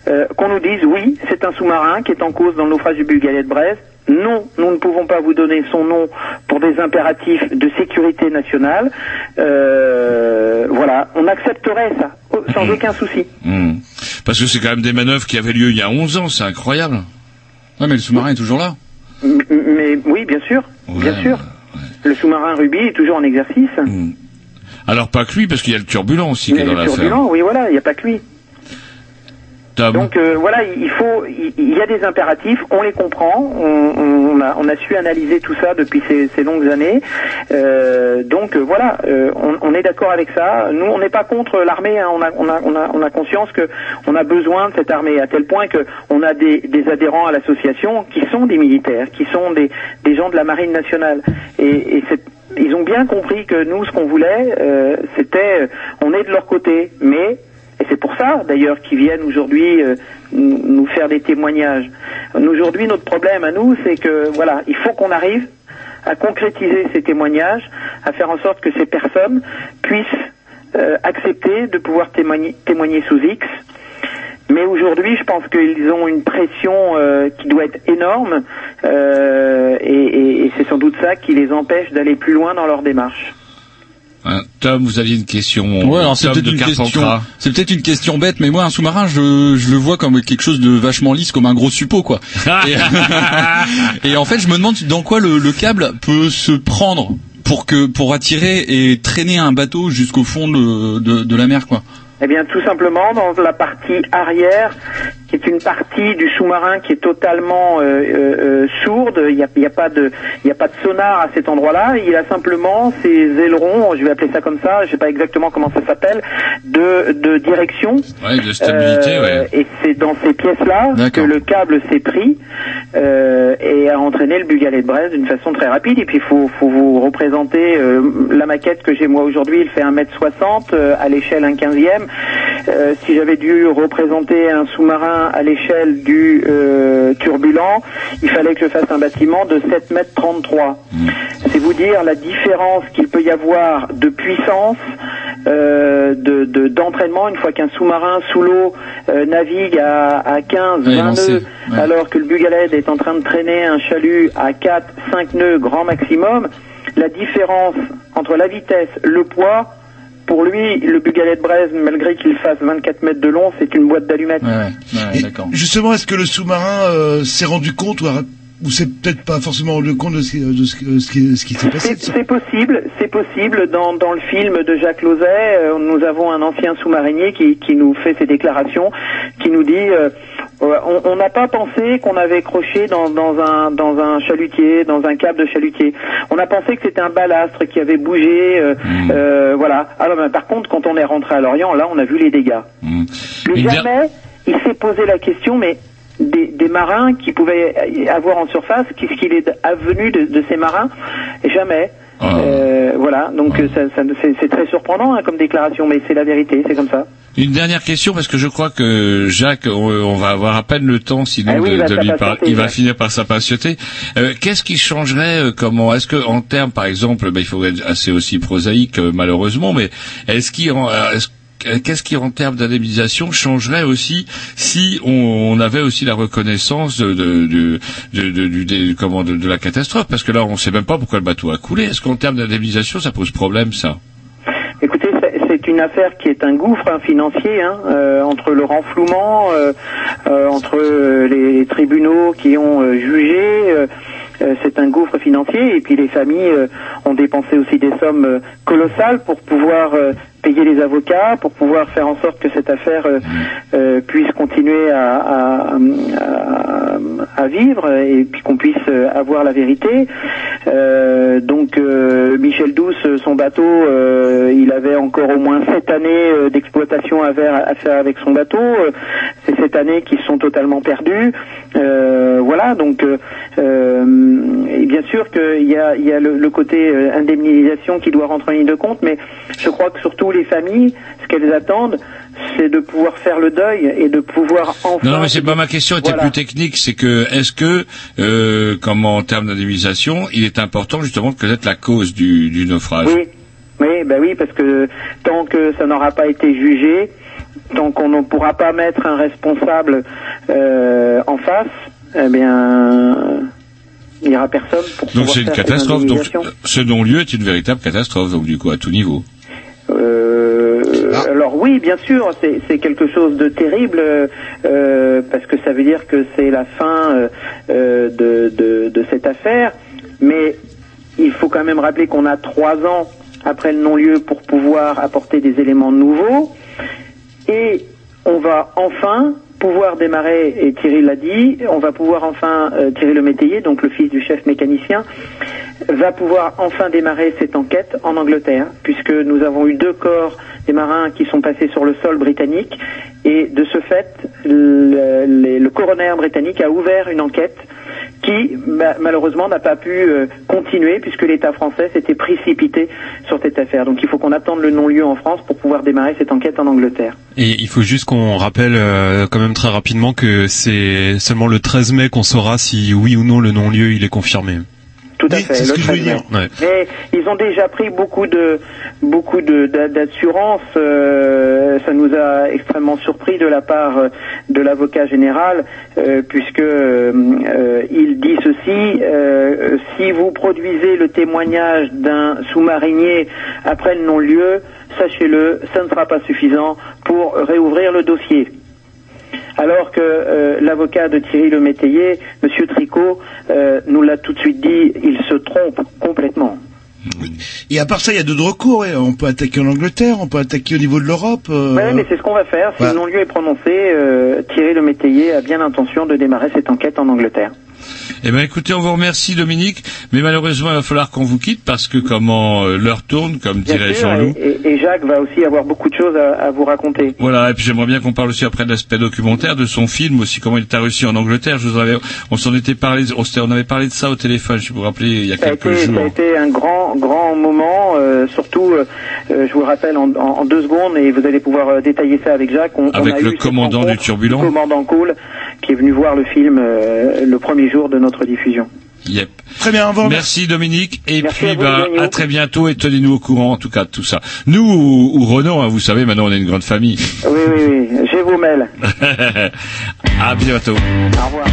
Euh, qu'on nous dise oui, c'est un sous-marin qui est en cause dans le naufrage du Bulgaria de Brest. Non, nous ne pouvons pas vous donner son nom pour des impératifs de sécurité nationale. Euh, voilà, on accepterait ça sans aucun souci. Hmm. Parce que c'est quand même des manœuvres qui avaient lieu il y a 11 ans, c'est incroyable. Ouais, mais le sous-marin est toujours là. M- Mais oui, bien sûr, bien Ouais, sûr. Le sous-marin Ruby est toujours en exercice. Alors pas que lui, parce qu'il y a le turbulent aussi qui est dans le l'affaire. turbulent, oui, voilà, il n'y a pas que lui. Donc euh, voilà, il faut, il y a des impératifs, on les comprend, on, a, su analyser tout ça depuis ces, longues années. Euh, donc euh, voilà, euh, on, est d'accord avec ça. Nous, on n'est pas contre l'armée. hein. On, a, on, a, on, a, on a conscience que on a besoin de cette armée à tel point que on a des, adhérents à l'association qui sont des militaires, qui sont des, gens de la marine nationale. Et, ils ont bien compris que nous, ce qu'on voulait, euh, c'était, on est de leur côté, mais Et c'est pour ça, d'ailleurs, qu'ils viennent aujourd'hui euh, nous faire des témoignages. Aujourd'hui, notre problème à nous, c'est que, voilà, il faut qu'on arrive à concrétiser ces témoignages, à faire en sorte que ces personnes puissent euh, accepter de pouvoir témoigner, sous X. Mais aujourd'hui, je pense qu'ils ont une pression euh, qui doit être énorme, et- et c'est sans doute ça qui les empêche d'aller plus loin dans leur démarche. Hein, Tom, vous aviez une question. Ouais, alors c'est peut-être une question, Carpentras. c'est peut-être une question bête, mais moi un sous-marin, je, je le vois comme quelque chose de vachement lisse, comme un gros suppôt, quoi. et, et en fait, je me demande dans quoi le, le câble peut se prendre pour que pour attirer et traîner un bateau jusqu'au fond de, de, de la mer, quoi. Eh bien, tout simplement dans la partie arrière, qui est une partie du sous-marin qui est totalement euh, euh, euh, sourde. Il n'y a, y a pas de, il y a pas de sonar à cet endroit-là. Il a simplement ses ailerons, je vais appeler ça comme ça, je sais pas exactement comment ça s'appelle, de, de direction. Ouais, de stabilité, Euh, ouais. Et c'est dans ces pièces-là que le câble s'est pris euh, et a entraîné le bugalet de Brest d'une façon très rapide. Et puis il faut, faut vous représenter euh, la maquette que j'ai moi aujourd'hui. Il fait 1m60 euh, à l'échelle 1 15e. Euh, si j'avais dû représenter un sous-marin à l'échelle du euh, turbulent, il fallait que je fasse un bâtiment de 7 mètres 33. C'est vous dire la différence qu'il peut y avoir de puissance, euh, de de- d'entraînement une fois qu'un sous-marin sous l'eau euh, navigue à, à 15, Ouais, 20 lancé, nœuds, ouais. alors que le bugaled est en train de traîner un chalut à 4, 5 nœuds grand maximum. La différence entre la vitesse, le poids, pour lui, le bugalet de Braise, malgré qu'il fasse 24 mètres de long, c'est une boîte d'allumettes. Et Justement, est-ce que le sous-marin euh, s'est rendu compte ou, a- ou s'est peut-être pas forcément rendu compte de ce, qui- de ce, qui- ce qui, ce qui s'est passé C'est c'est possible, c'est possible. Dans, dans le film de Jacques Lauzet, euh, nous avons un ancien sous-marinier qui, qui nous fait ces déclarations, qui nous dit euh, on n'a pas pensé qu'on avait croché dans, dans un dans un chalutier, dans un câble de chalutier. On a pensé que c'était un balastre qui avait bougé. euh, euh, voilà. Alors, ben, par contre, quand on est rentré à Lorient, là, on a vu les dégâts. Mais Une jamais il s'est posé la question, mais des, des marins qui pouvaient avoir en surface, qu'est-ce qu'il est advenu de, de ces marins? Jamais. Euh, voilà, donc euh, ça, ça- c'est très surprenant hein, comme déclaration, mais c'est la vérité, c'est comme ça. Une dernière question parce que je crois que Jacques, on, on va avoir à peine le temps sinon Ah oui, de, il va de lui. Il va finir par s'impatienter. Euh, Qu'est-ce qui changerait euh, Comment? Est-ce que en termes, par exemple, ben, il faudrait être assez aussi prosaïque euh, malheureusement, mais est-ce qu'il est-ce Qu'est-ce qui, en termes d'indemnisation, changerait aussi si on, avait aussi la reconnaissance de, comment, de, la catastrophe? Parce que là, on ne sait même pas pourquoi le bateau a coulé. Est-ce qu'en termes d'indemnisation, ça pose problème, ça? Écoutez, c'est- une affaire qui est un gouffre hein, financier hein, euh, entre le renflouement, euh, euh, entre euh, les, tribunaux qui ont euh, jugé. euh, euh, c'est un gouffre financier et puis les familles euh, ont dépensé aussi des sommes euh, colossales pour pouvoir euh, payer les avocats, pour pouvoir faire en sorte que cette affaire euh, euh, puisse continuer à, à vivre et puis qu'on puisse euh, avoir la vérité. Euh, donc euh, Michel Douce, son bateau, il avait encore au moins sept années d'exploitation à faire, avec son bateau. C'est sept années qui sont totalement perdues. Voilà, donc et bien sûr qu'il y a, le, côté indemnisation qui doit rentrer en ligne de compte, mais je crois que surtout les familles, ce qu'elles attendent, c'est de pouvoir faire le deuil et de pouvoir enfin. Non, non, mais c'est pas ma question était Voilà. plus technique. C'est que est-ce que, euh, comme en termes d'indemnisation, il est important justement de connaître la cause du, du naufrage? Oui, oui, bah oui, parce que tant que ça n'aura pas été jugé, tant qu'on ne pourra pas mettre un responsable euh, en face, eh bien, il n'y aura personne pour Donc c'est une catastrophe. Donc ce non-lieu est une véritable catastrophe. Donc du coup à tout niveau. Euh, Alors oui, bien sûr, c'est quelque chose de terrible euh, parce que ça veut dire que c'est la fin euh, euh, de, de, de cette affaire. Mais il faut quand même rappeler qu'on a trois ans après le non-lieu pour pouvoir apporter des éléments nouveaux et on va enfin pouvoir démarrer, et Thierry l'a dit, on va pouvoir enfin, euh, Thierry Le Métayer, donc le fils du chef mécanicien, va pouvoir enfin démarrer cette enquête en Angleterre, puisque nous avons eu deux corps des marins qui sont passés sur le sol britannique, et de ce fait, le, coroner britannique a ouvert une enquête qui ma- malheureusement n'a pas pu euh, continuer puisque l'État français s'était précipité sur cette affaire. Donc il faut qu'on attende le non-lieu en France pour pouvoir démarrer cette enquête en Angleterre. Et il faut juste qu'on rappelle euh, quand même très rapidement que c'est seulement le 13 mai qu'on saura si oui ou non le non-lieu il est confirmé. Tout à fait. le 13 mai. Ouais. Mais ils ont déjà pris beaucoup de beaucoup de d'a- d'assurance. euh, ça nous a extrêmement surpris de la part euh, de l'avocat général, euh, puisque euh, euh, il dit ceci euh, si vous produisez le témoignage d'un sous-marinier après le non-lieu, sachez-le, ça ne sera pas suffisant pour réouvrir le dossier. Alors que euh, l'avocat de Thierry Le Métayer, Monsieur Tricot, euh, nous l'a tout de suite dit, il se trompe complètement. Et à part ça, il y a d'autres recours. ouais. On peut attaquer en Angleterre, on peut attaquer au niveau de l'Europe. euh, Ouais, mais c'est ce qu'on va faire. Si le non-lieu est prononcé, Thierry Le Métayer a bien l'intention de démarrer cette enquête en Angleterre. Eh ben écoutez, on vous remercie Dominique, mais malheureusement il va falloir qu'on vous quitte parce que comment euh, l'heure tourne, comme Bien dirait Jean-Loup. et, et- Jacques va aussi avoir beaucoup de choses à, à vous raconter. Voilà, et puis j'aimerais bien qu'on parle aussi après de l'aspect documentaire de son film, aussi comment il est réussi en Angleterre. Je vous avais, on s'en était parlé, on, on avait parlé de ça au téléphone, je vous rappelez, il y a Ça a, quelques été, ça a jours. été un grand, grand moment, euh, surtout, euh, je vous le rappelle en, en- en deux secondes, et vous allez pouvoir euh, détailler ça avec Jacques. On, on Avec a le eu commandant du Turbulent. Le commandant Cole, qui est venu voir le film euh, le premier jour de notre diffusion. Yep. Très bien, bon, Merci Dominique, et Merci puis à vous, bah, à très bientôt et tenez-nous au courant en tout cas de tout ça. Nous ou, ou Renaud, hein, vous savez, maintenant on est une grande famille. Oui, oui, oui, j'ai vos mails. à bientôt. Au revoir.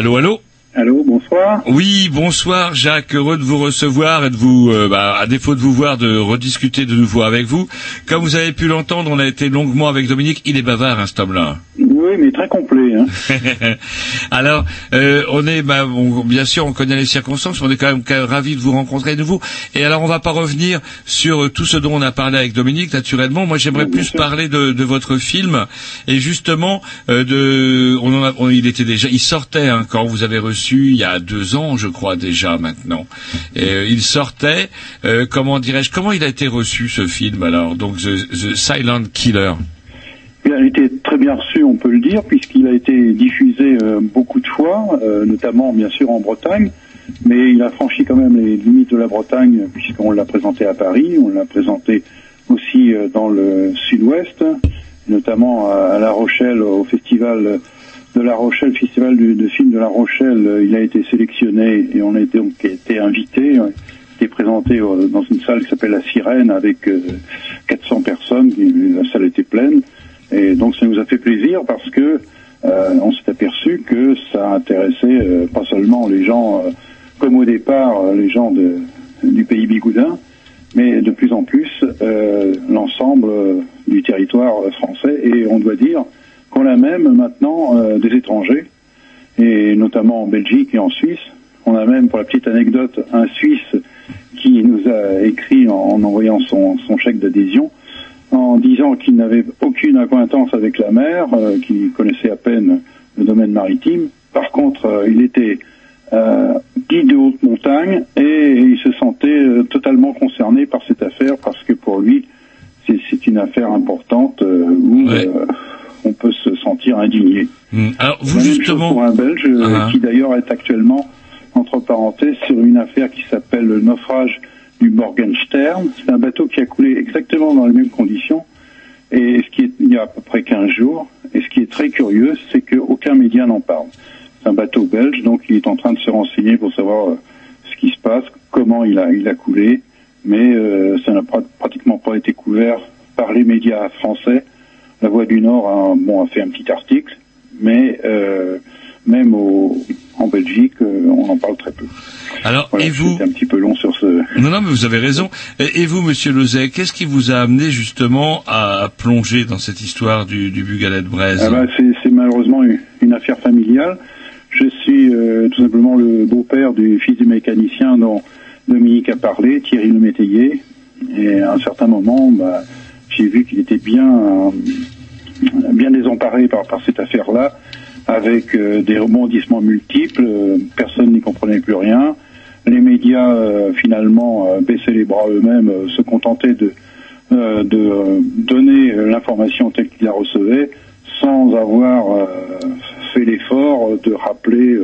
Allô, allô Allô, bonsoir. Oui, bonsoir Jacques, heureux de vous recevoir et de vous, euh, bah, à défaut de vous voir, de rediscuter de nouveau avec vous. Comme vous avez pu l'entendre, on a été longuement avec Dominique, il est bavard hein, cet homme-là. Oui, mais très complet. Hein. Alors, euh, on est, bah, bien sûr, on connaît les circonstances, mais on est quand même, ravis de vous rencontrer de nouveau. Et alors, on va pas revenir sur euh, tout ce dont on a parlé avec Dominique, naturellement. Moi, j'aimerais plus parler de, de votre film et justement euh, de, on en a, on- il était déjà, il sortait hein, quand vous avez reçu il y a deux ans, je crois déjà maintenant. Et, euh, il sortait, comment dirais-je, comment il a été reçu ce film alors? Donc, The, The Silent Killer. Il a été très bien reçu, on peut le dire, puisqu'il a été diffusé euh, beaucoup de fois, euh, notamment bien sûr en Bretagne, mais il a franchi quand même les limites de la Bretagne, puisqu'on l'a présenté à Paris, on l'a présenté aussi euh, dans le sud-ouest, notamment à, à La Rochelle, au festival de La Rochelle, festival du- de films de La Rochelle, euh, il a été sélectionné et on a été, donc été invité, euh, été présenté euh, dans une salle qui s'appelle La Sirène avec euh, 400 personnes, qui- la salle était pleine. Et donc ça nous a fait plaisir parce que euh, on s'est aperçu que ça intéressait euh, pas seulement les gens, euh, comme au départ, euh, les gens de, du pays bigoudin, mais de plus en plus euh, l'ensemble euh, du territoire français. Et on doit dire qu'on a même maintenant des étrangers, et notamment en Belgique et en Suisse. On a même, pour la petite anecdote, un Suisse qui nous a écrit en, en envoyant son, son chèque d'adhésion en disant qu'il n'avait aucune acquaintance avec la mer, euh, qu'il connaissait à peine le domaine maritime. Par contre, euh, il était euh, guide de haute montagne et il se sentait euh, totalement concerné par cette affaire parce que pour lui, c'est une affaire importante euh, où euh, on peut se sentir indigné. Hmm. Alors, vous justement, pour un Belge Ah. qui d'ailleurs est actuellement entre parenthèses sur une affaire qui s'appelle le naufrage du Morgenstern. C'est un bateau qui a coulé exactement dans les mêmes conditions et ce qui est il y a à peu près 15 jours. Et ce qui est très curieux, c'est qu'aucun média n'en parle. C'est un bateau belge, donc il est en train de se renseigner pour savoir euh, ce qui se passe, comment il a il a coulé, mais euh, ça n'a pra- pratiquement pas été couvert par les médias français. La Voix du Nord a, bon, a fait un petit article, mais euh, même au, en Belgique, euh, on en parle très peu. alors, Voilà, et vous un petit peu long sur ce. Non, non, mais vous avez raison. Et, et vous, Monsieur Lozet, qu'est-ce qui vous a amené justement à plonger dans cette histoire du, du Bugalet de Braise Ah bah, c'est malheureusement une, une affaire familiale. Je suis euh, tout simplement le beau-père du fils du mécanicien dont Dominique a parlé, Thierry Le Métayer. Et à un certain moment, bah, j'ai vu qu'il était bien, euh, bien désemparé par, par cette affaire-là, avec euh, des rebondissements multiples. euh, personne n'y comprenait plus rien. Les médias, euh, finalement, baissaient les bras eux-mêmes, se contentaient de, donner l'information telle qu'ils la recevaient, sans avoir fait l'effort de rappeler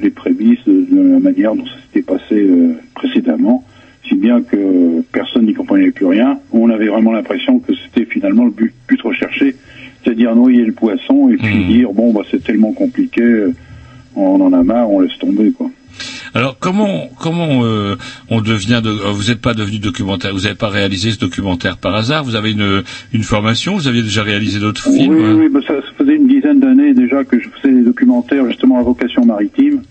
les prémices de, la manière dont ça s'était passé précédemment, si bien que personne n'y comprenait plus rien. On avait vraiment l'impression que c'était finalement le but recherché, c'est-à-dire noyer le poisson et puis dire bon bah c'est tellement compliqué, euh, on en a marre, on laisse tomber quoi. Alors, comment comment euh, on devient de, euh, Vous n'êtes pas devenu documentaire. Vous n'avez pas réalisé ce documentaire par hasard? Vous avez une une formation? Vous aviez déjà réalisé d'autres films. Oui, hein oui, bah, ça, ça faisait une dizaine d'années déjà que je faisais des documentaires justement à vocation maritime.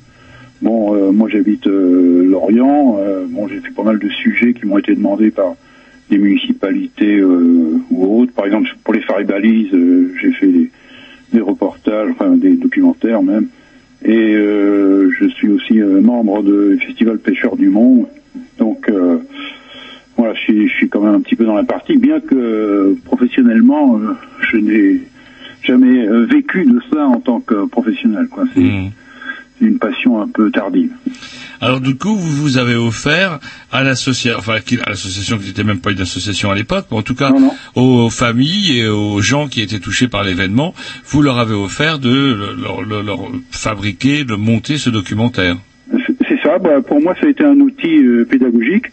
Bon, euh, moi j'habite euh, Lorient. euh, bon, j'ai fait pas mal de sujets qui m'ont été demandés par des municipalités euh, ou autres. Par exemple, pour les phares et balises, euh, j'ai fait des, des reportages, enfin des documentaires même. Et euh, je suis aussi euh, membre du Festival Pêcheurs du Monde. Donc euh, voilà, je suis, je suis quand même un petit peu dans la partie, bien que euh, professionnellement, je n'ai jamais vécu de ça en tant que professionnel. Quoi. C'est c'est une passion un peu tardive. Alors du coup, vous vous avez offert à l'association, enfin qui- à l'association qui n'était même pas une association à l'époque, mais en tout cas aux familles et aux gens qui étaient touchés par l'événement, vous leur avez offert de leur, leur- leur fabriquer, de monter ce documentaire. C'est ça, bah, pour moi ça a été un outil euh, pédagogique.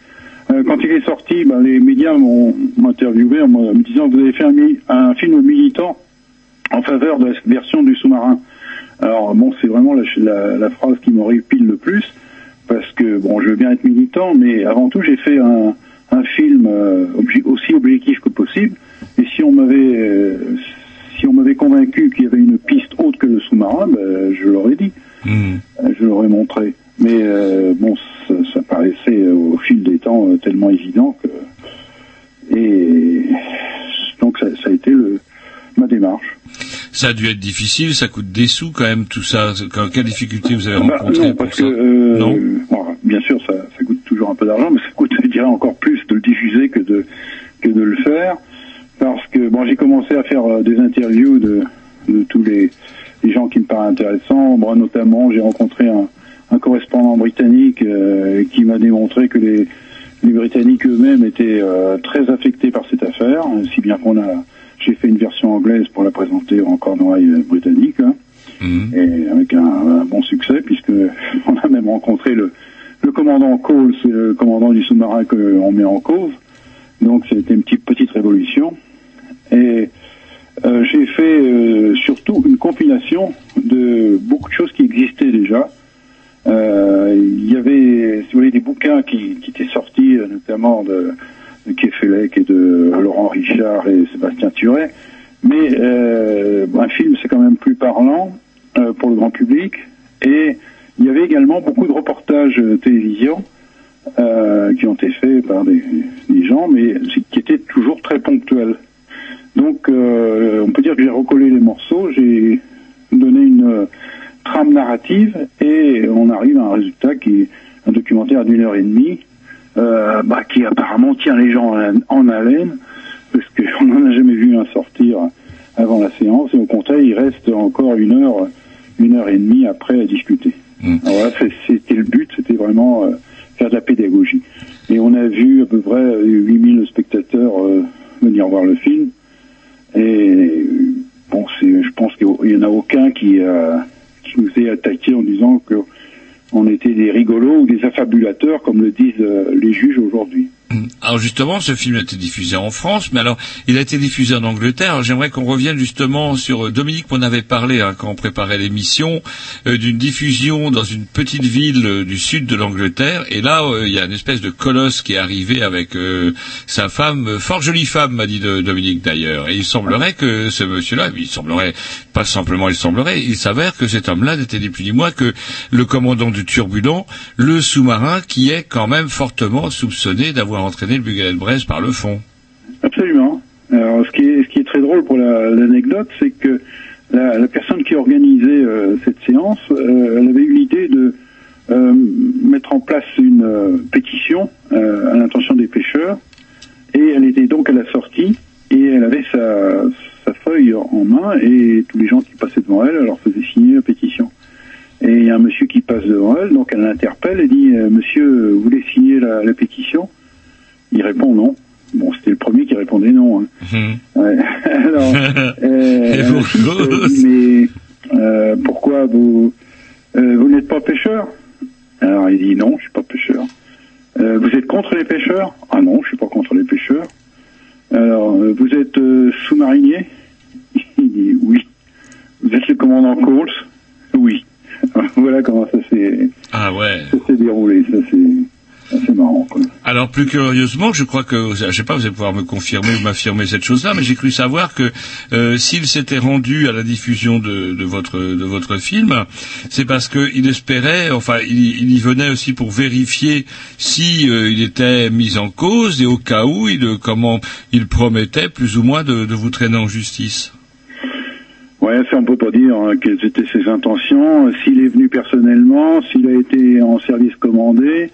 Euh, quand il est sorti, bah, les médias m'ont interviewé en me disant vous avez fait un, film militant en faveur de la version du sous-marin. Alors bon, c'est vraiment la, la, la phrase qui m'horripile le plus, parce que bon, je veux bien être militant, mais avant tout j'ai fait un, un film euh, obje- aussi objectif que possible. Et si on m'avait euh, si on m'avait convaincu qu'il y avait une piste autre que le sous-marin, ben, je l'aurais dit. Hmm. euh, je l'aurais montré. Mais euh, bon, ça, ça paraissait euh, au fil des temps euh, tellement évident que et donc ça, ça a été le, ma démarche. Ça a dû être difficile, ça coûte des sous quand même tout ça. Quand- Quelle difficulté vous avez Bah, rencontré non, pour parce ça? Que euh, Non. bon, bien sûr, ça, ça coûte toujours un peu d'argent, mais ça coûte, je dirais, encore plus de le diffuser que de que de le faire, parce que bon, j'ai commencé à faire euh, des interviews de, de tous les, les gens qui me paraissent intéressants. Moi, notamment, j'ai rencontré un, un correspondant britannique euh, qui m'a démontré que les les Britanniques eux-mêmes étaient euh, très affectés par cette affaire, si bien qu'on a j'ai fait une version anglaise pour la présenter en cornouaille euh, britannique. hein et avec un, un bon succès puisque on a même rencontré le, le commandant Cole, c'est le commandant du sous-marin qu'on met en cause. Donc c'était une petite petite révolution. Et euh, j'ai fait euh, surtout une compilation de beaucoup de choses qui existaient déjà. Euh, Il y avait, si vous voulez, des bouquins qui, qui étaient sortis, euh, notamment de Kefelec et de Laurent Richard et Sébastien Turet. Mais euh, un film, c'est quand même plus parlant euh, pour le grand public. Et il y avait également beaucoup de reportages euh, télévision euh, qui ont été faits par des, des gens, mais qui étaient toujours très ponctuels. Donc, euh, on peut dire que j'ai recollé les morceaux, j'ai donné une euh, trame narrative et on arrive à un résultat qui est un documentaire d'une heure et demie, euh, bah, qui apparemment tient les gens en, haleine, parce qu'on n'en a jamais vu un sortir avant la séance, et au contraire, il reste encore une heure, une heure et demie après à discuter. Alors voilà, c'est- c'était le but, c'était vraiment euh, faire de la pédagogie. Et on a vu à peu près euh, 8000 spectateurs euh, venir voir le film, et bon, je pense qu'il n'y en a aucun qui, euh, qui nous ait attaqué en disant que on était des rigolos ou des affabulateurs, comme le disent euh, les juges aujourd'hui. Alors justement, ce film a été diffusé en France, mais alors il a été diffusé en Angleterre. Alors, J'aimerais qu'on revienne justement sur euh, Dominique, on avait parlé hein, quand on préparait l'émission euh, d'une diffusion dans une petite ville euh, du sud de l'Angleterre. Et là, il y a une espèce de colosse qui est arrivé avec sa femme, fort jolie femme, m'a dit Dominique d'ailleurs. Et il semblerait que ce monsieur-là, il semblerait, pas simplement il semblerait, il s'avère que cet homme-là n'était ni plus ni moins que le commandant du Turbulent, le sous-marin qui est quand même fortement soupçonné d'avoir entraîné le Bugalet de Brest par le fond. Absolument. Alors, ce qui est, très drôle pour la- l'anecdote, c'est que la, personne qui organisait euh, cette séance, euh, elle avait eu l'idée de euh, mettre en place une pétition à l'intention des pêcheurs, et elle était donc à la sortie, et elle avait sa, feuille en main, et tous les gens qui passaient devant elle, elle leur faisait signer la pétition. Et il y a un monsieur qui passe devant elle, donc elle l'interpelle et dit Monsieur, vous voulez signer la pétition? Il répond non. Bon, c'était le premier qui répondait non. hein. Ouais. Alors, euh, dit, mais euh, pourquoi vous euh, vous n'êtes pas pêcheur? Alors il dit non, je suis pas pêcheur. Euh, vous êtes contre les pêcheurs? Ah non, je suis pas contre les pêcheurs. Alors euh, vous êtes sous-marinier? Il dit oui. Vous êtes le commandant Coles? Oui. voilà comment ça s'est Ah ouais. ça s'est déroulé. Ça c'est assez marrant. Quoi. Alors plus curieusement, je crois que, je sais pas, vous allez pouvoir me confirmer ou m'affirmer cette chose-là, mais j'ai cru savoir que euh, s'il s'était rendu à la diffusion de, de votre de votre film, c'est parce qu'il espérait, enfin, il, il y venait aussi pour vérifier si euh, il était mis en cause et au cas où, il, comment il promettait plus ou moins de, de vous traîner en justice. Ouais, ça on peut pas dire hein, quelles étaient ses intentions. S'il est venu personnellement, s'il a été en service commandé,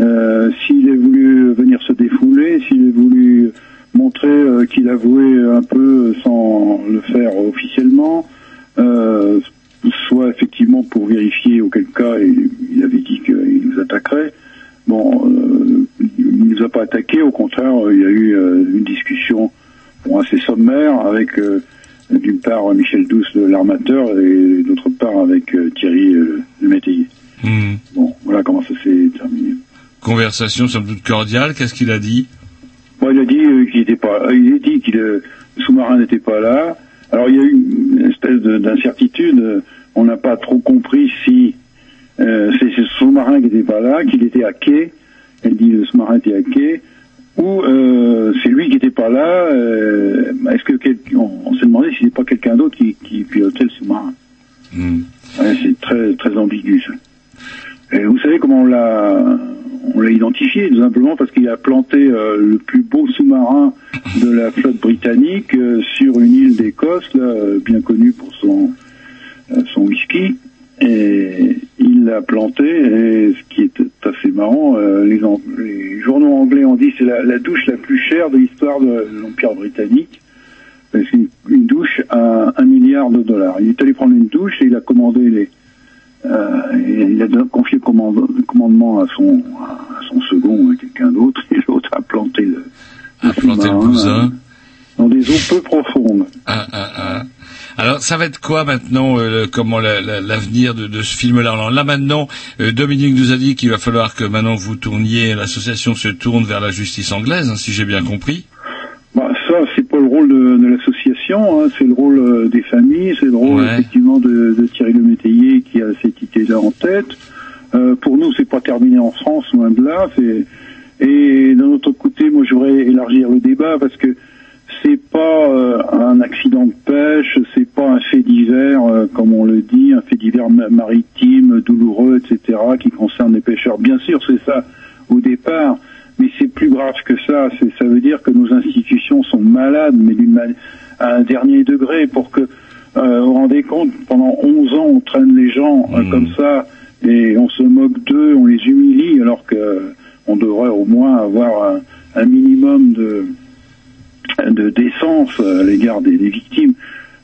euh, s'il a voulu venir se défouler, s'il a voulu montrer euh, qu'il avouait un peu sans le faire officiellement, euh, soit effectivement pour vérifier auquel cas il, il avait dit qu'il nous attaquerait. Bon, euh, il nous a pas attaqué, au contraire, il y a eu une discussion bon, assez sommaire avec d'une part Michel Douce, l'armateur, et d'autre part avec Thierry le métayer. Hmm. Bon, voilà comment ça s'est terminé. Conversation somme toute cordiale. Qu'est-ce qu'il a dit? Il a dit euh, qu'il était pas, il a dit que le sous-marin n'était pas là. Alors il y a eu une espèce de- d'incertitude. Euh, On n'a pas trop compris si euh, c'est ce sous-marin qui n'était pas là, qu'il était à quai. Elle dit le sous-marin était à quai. Ou euh, c'est lui qui n'était pas là. euh, Est-ce que quel- on, on s'est demandé si c'est pas quelqu'un d'autre qui, qui pilotait le sous-marin. Hmm. Ouais, c'est très très ambigu ça. Et vous savez comment on l'a on l'a identifié tout simplement parce qu'il a planté euh, le plus beau sous-marin de la flotte britannique euh, sur une île d'Écosse, euh, bien connue pour son son whisky. Et il l'a planté et ce qui est fait marrant, les, les journaux anglais ont dit c'est la, douche la plus chère de l'histoire de l'Empire britannique. C'est une, une douche à un milliard de dollars. Il est allé prendre une douche et il a commandé les, il a confié le, commande- le commandement à son, à son second, à quelqu'un d'autre, et l'autre a planté le, A planté le bousin. dans des eaux peu profondes. Ah, ah, ah. Alors, ça va être quoi maintenant, euh, le- comment la- la- l'avenir de, de ce film-là Alors Là maintenant, euh, Dominique nous a dit qu'il va falloir que maintenant vous tourniez, l'association se tourne vers la justice anglaise, hein, si j'ai bien compris. Bah, ça, c'est pas le rôle de, de hein, c'est le rôle euh, des familles, c'est le rôle Ouais. effectivement de, de Thierry Le Métayer qui a cette idée-là en tête. Euh, pour nous, c'est pas terminé en France, loin de là. Et d'un autre côté, moi, je voudrais élargir le débat parce que c'est pas euh, un accident de pêche, c'est pas un fait divers, euh, comme on le dit, un fait divers ma- maritime, douloureux, etc., qui concerne les pêcheurs. Bien sûr, c'est ça au départ, mais c'est plus grave que ça. Ça veut dire que nos institutions sont malades, mais d'une ma- à un dernier degré, pour que euh, vous vous rendez compte, pendant 11 ans, on traîne les gens euh, comme ça, et on se moque d'eux, on les humilie, alors que on devrait au moins avoir un, un minimum de de décence à l'égard des, des victimes.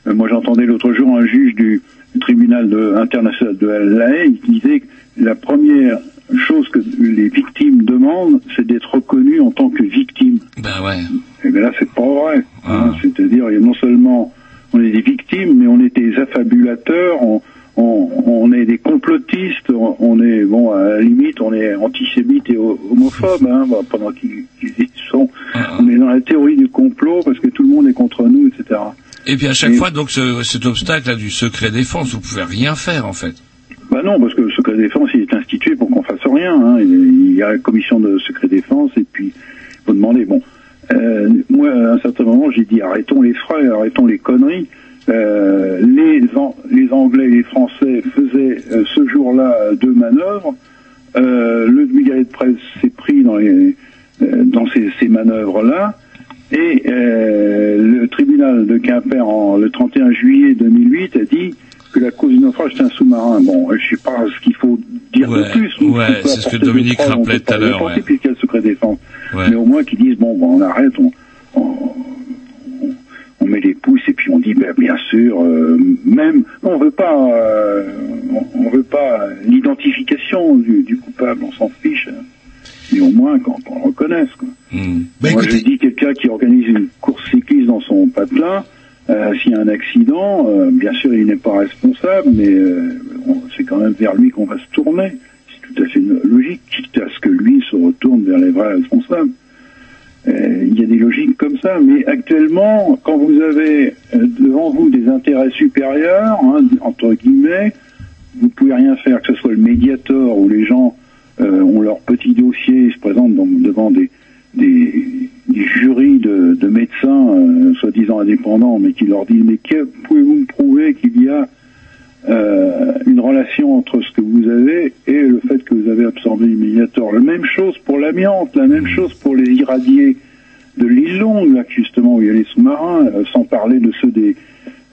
Euh, moi, j'entendais l'autre jour un juge du, du tribunal de- international de La Haye qui disait que la première chose que les victimes demandent, c'est d'être reconnues en tant que victimes. Ben ouais. Et bien là, c'est pas vrai. hein. C'est-à-dire, il y a non seulement on est des victimes, mais on est des affabulateurs, on, on, on est des complotistes, on, on est, bon, à la limite, on est antisémites et ho- homophobes, hein, bah, pendant qu'ils y sont. On est dans la théorie du complot parce que tout le monde est contre nous, etc. Et puis à chaque Et- fois, donc, ce, cet obstacle-là du secret défense, vous pouvez rien faire, en fait. Bah non, parce que le secret défense, il est institué pour qu'on fasse Hein. Il y a la commission de secret défense et puis il faut demander. Bon, euh, moi, à un certain moment, j'ai dit arrêtons les frais, arrêtons les conneries. Euh, les, les Anglais et les Français faisaient euh, ce jour-là deux manœuvres. Le brigadier de presse s'est pris dans, dans ces, ces manœuvres-là. Et le tribunal de Quimper, en, le 31 juillet 2008, a dit que la cause du naufrage est un sous-marin. Bon, je sais pas ce qu'il faut dire Ouais, de plus. ouais, On c'est ce que Dominique on rappelait tout à l'heure, ouais. puisqu'il y a le secret défense. Ouais. Mais au moins qu'ils disent, bon, bon, on arrête, on, on, on- on met les pouces et puis on dit, ben, bien sûr, euh, même, on veut pas, euh, on, on veut pas l'identification du, du coupable, on s'en fiche. hein. Mais au moins qu'on qu'on le reconnaisse. Quoi. Moi, je dis quelqu'un qui organise une course cycliste dans son patelin, euh, s'il y a un accident, euh, bien sûr, il n'est pas responsable, mais euh, c'est quand même vers lui qu'on va se tourner. C'est tout à fait logique, quitte à ce que lui se retourne vers les vrais responsables. Euh, Il y a des logiques comme ça, mais actuellement, quand vous avez euh, devant vous des intérêts supérieurs, hein, entre guillemets, vous pouvez rien faire, que ce soit le médiator ou les gens euh, ont leur petit dossier, ils se présentent devant des, des jurys de, de médecins, euh, soi-disant indépendants, mais qui leur disent mais que pouvez-vous me prouver qu'il y a euh, une relation entre ce que vous avez et le fait que vous avez absorbé le médiator. La même chose pour l'amiante, la même chose pour les irradiés de l'île Longue, là, justement, où il y a les sous-marins, euh, sans parler de ceux des,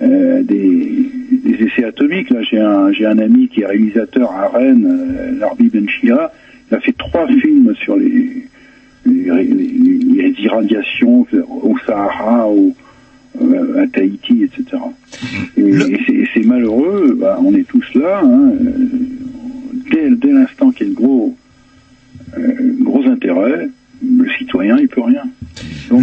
euh, des, des essais atomiques. Là, j'ai un, j'ai un ami qui est réalisateur à Rennes, euh, Larbi Benchira. Il a fait trois films sur les, les, les- les irradiations au Sahara, au, euh, à Tahiti, etc. Et, et c'est- malheureux, bah, on est tous là. Hein, euh, dès dès l'instant qu'il y a de gros, euh, gros intérêt, le citoyen, il peut rien. Donc,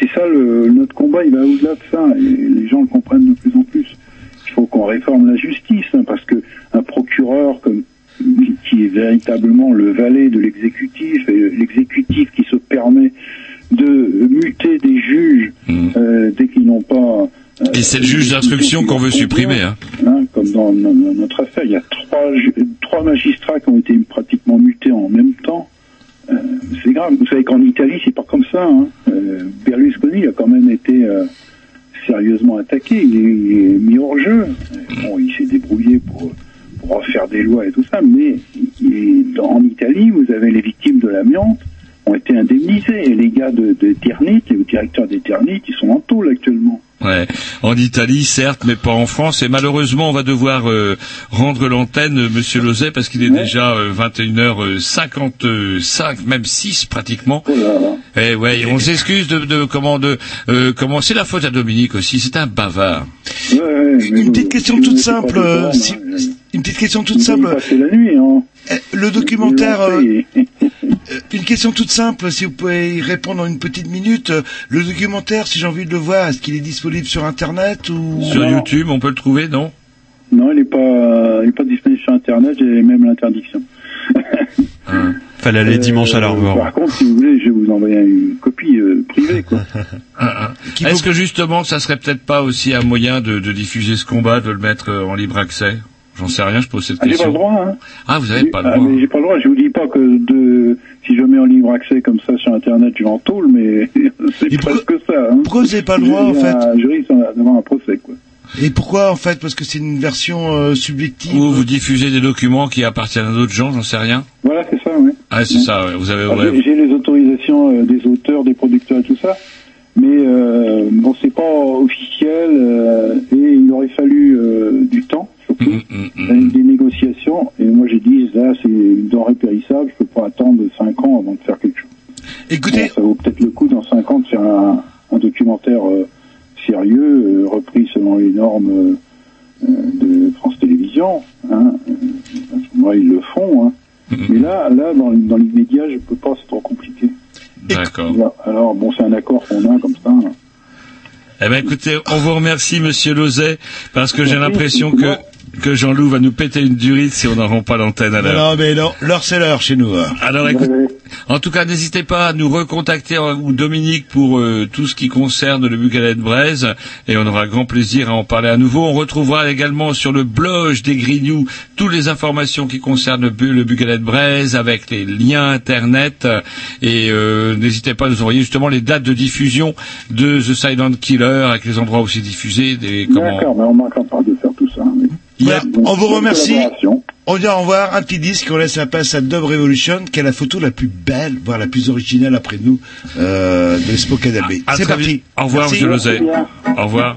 c'est ça, le, notre combat, il va au-delà de ça, et les gens le comprennent de plus en plus. Il faut qu'on réforme la justice, hein, parce que un procureur comme qui est véritablement le valet de l'exécutif, et l'exécutif qui se permet de muter des juges euh, dès qu'ils n'ont pas... euh. Et c'est le juge d'instruction qu'on veut supprimer. Hein. Hein, comme dans no- no- notre affaire, il y a trois, trois magistrats qui ont été pratiquement mutés en même temps. Euh, c'est grave. Vous savez qu'en Italie, c'est pas comme ça. Hein. Berlusconi a quand même été sérieusement attaqué. Il est, il est mis hors jeu. Bon, il s'est débrouillé pour faire des lois et tout ça, mais et dans- en Italie, vous avez les victimes de l'amiante ont été indemnisées. Et les gars de, de Ternit, les directeurs des Ternit, ils sont en tôle actuellement. Ouais, en Italie certes, mais pas en France. Et malheureusement, on va devoir euh, rendre l'antenne, euh, Monsieur Lozet, parce qu'il est déjà euh, 21h55, même 6 pratiquement. Et ouais, et on s'excuse de, de comment de euh, comment c'est la faute à Dominique aussi. C'est un bavard. Une petite question toute simple. euh, si- une petite question toute simple. la nuit, hein. Le documentaire. euh, euh, une question toute simple, si vous pouvez y répondre en une petite minute. Euh, Le documentaire, si j'ai envie de le voir, est-ce qu'il est disponible sur Internet ou Sur YouTube, on peut le trouver, non? Non, il n'est pas, il est pas disponible sur Internet, j'ai même l'interdiction. Fallait aller dimanche à la revoir. Par contre, si vous voulez, je vais vous envoyer une copie euh, privée, quoi. Ah, ah. Est-ce que justement, ça serait peut-être pas aussi un moyen de, de diffuser ce combat, de le mettre en libre accès? J'en sais rien, je pose cette Ah, j'ai pas question. le droit, hein. Ah, vous avez pas le Ah, droit. mais j'ai pas le droit. Je vous dis pas que de, si je mets en libre accès comme ça sur Internet, je vais en tôle, mais c'est presque ça. Hein. Pourquoi vous n'avez pas le droit, en fait Je risque d'avoir un procès, quoi. Et pourquoi en fait? Parce que c'est une version euh, subjective. Ou vous diffusez des documents qui appartiennent à d'autres gens, j'en sais rien. Voilà, c'est ça, oui. Ah, c'est ça, ouais. vous avez... Ah, ouais. j'ai- J'ai les autorisations euh, des auteurs, des producteurs et tout ça, mais euh, bon, c'est pas officiel euh, et il aurait fallu euh, du temps, surtout, Mm, avec des négociations. Et moi, j'ai dit là, c'est une denrée périssable, je peux pas attendre 5 ans avant de faire quelque chose. Écoutez, ça vaut peut-être le coup dans 5 ans de faire un, un documentaire euh, sérieux, euh, repris selon les normes euh, de France Télévisions. Hein. Moment-là, ils le font. Hein. Mais là, là, dans, dans l'immédiat, je peux pas, c'est trop compliqué. D'accord. Alors, bon, c'est un accord qu'on a comme ça. hein. Eh ben écoutez, on vous remercie Monsieur Lozet, parce que j'ai l'impression que, que Jean-Loup va nous péter une durite si on n'en rend pas l'antenne à l'heure. Non, mais non, l'heure c'est l'heure chez nous. hein. Alors écoute, en tout cas, n'hésitez pas à nous recontacter euh, ou Dominique pour euh, tout ce qui concerne le Bucalet de Braise et on aura grand plaisir à en parler à nouveau. On retrouvera également sur le blog des Grignoux toutes les informations qui concernent le, le Bucalet de Braise avec les liens internet et euh, n'hésitez pas à nous envoyer justement les dates de diffusion de The Silent Killer avec les endroits où c'est diffusé, des comment. D'accord, mais on manquera pas de faire tout ça. mais- Voilà, on vous remercie. On dit au revoir, un petit disque, on laisse la place à Dub Revolution, qui est la photo la plus belle, voire la plus originale après nous, euh, de Spoken LB. À C'est parti. Au revoir, Merci. Monsieur. Au revoir.